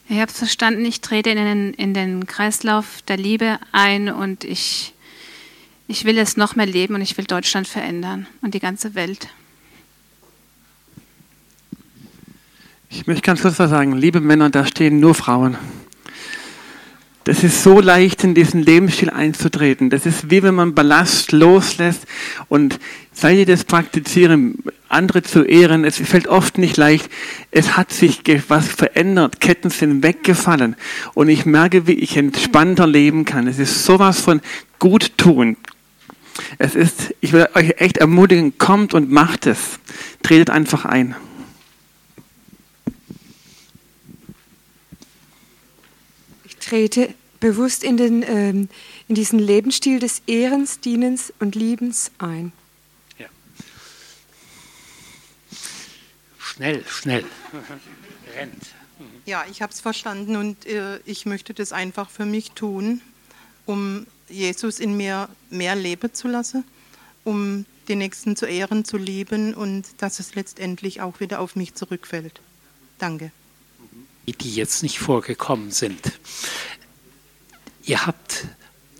Ich habe verstanden, ich trete in den, in den Kreislauf der Liebe ein und ich, ich will es noch mehr leben und ich will Deutschland verändern und die ganze Welt. Ich möchte ganz kurz was sagen. Liebe Männer, da stehen nur Frauen. Das ist so leicht, in diesen Lebensstil einzutreten. Das ist wie wenn man Ballast loslässt und seit ich das praktiziere, andere zu ehren, es fällt oft nicht leicht. Es hat sich was verändert. Ketten sind weggefallen. Und ich merke, wie ich entspannter leben kann. Es ist sowas von gut tun. Es ist, ich will euch echt ermutigen, kommt und macht es. Tretet einfach ein. Trete bewusst in, den, ähm, in diesen Lebensstil des Ehrens, Dienens und Liebens ein. Ja. Schnell, schnell. [laughs] Rennt. Ja, ich habe es verstanden und äh, ich möchte das einfach für mich tun, um Jesus in mir mehr leben zu lassen, um den Nächsten zu ehren, zu lieben und dass es letztendlich auch wieder auf mich zurückfällt. Danke die jetzt nicht vorgekommen sind. Ihr habt,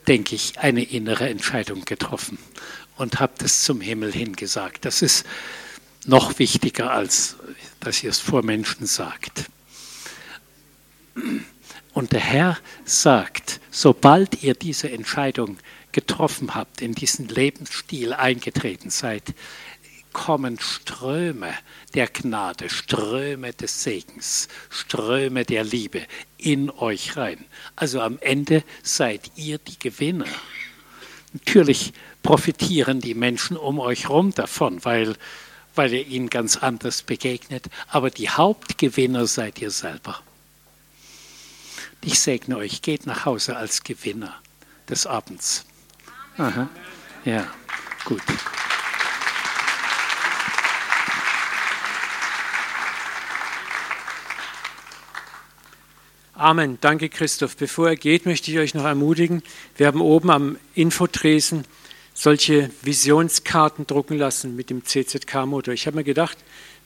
denke ich, eine innere Entscheidung getroffen und habt es zum Himmel hingesagt. Das ist noch wichtiger, als dass ihr es vor Menschen sagt. Und der Herr sagt, sobald ihr diese Entscheidung getroffen habt, in diesen Lebensstil eingetreten seid, kommen Ströme der Gnade, Ströme des Segens, Ströme der Liebe in euch rein. Also am Ende seid ihr die Gewinner. Natürlich profitieren die Menschen um euch herum davon, weil weil ihr ihnen ganz anders begegnet. Aber die Hauptgewinner seid ihr selber. Ich segne euch, geht nach Hause als Gewinner des Abends. Aha. Ja, gut. Amen. Danke, Christoph. Bevor er geht, möchte ich euch noch ermutigen. Wir haben oben am Infotresen solche Visionskarten drucken lassen mit dem CZK-Motor. Ich habe mir gedacht,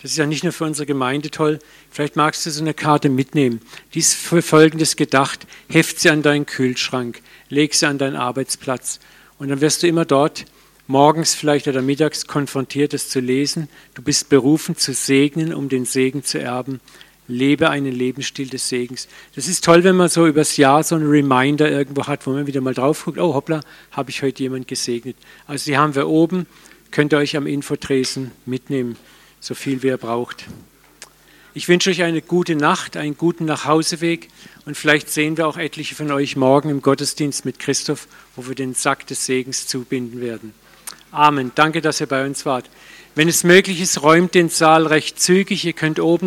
das ist ja nicht nur für unsere Gemeinde toll, vielleicht magst du so eine Karte mitnehmen. Die ist für Folgendes gedacht. Heft sie an deinen Kühlschrank, leg sie an deinen Arbeitsplatz und dann wirst du immer dort morgens vielleicht oder mittags konfrontiert, es zu lesen. Du bist berufen zu segnen, um den Segen zu erben. Lebe einen Lebensstil des Segens. Das ist toll, wenn man so übers Jahr so einen Reminder irgendwo hat, wo man wieder mal drauf guckt, oh hoppla, habe ich heute jemand gesegnet. Also die haben wir oben, könnt ihr euch am Infotresen mitnehmen, so viel wie ihr braucht. Ich wünsche euch eine gute Nacht, einen guten Nachhauseweg und vielleicht sehen wir auch etliche von euch morgen im Gottesdienst mit Christoph, wo wir den Sack des Segens zubinden werden. Amen. Danke, dass ihr bei uns wart. Wenn es möglich ist, räumt den Saal recht zügig. Ihr könnt oben noch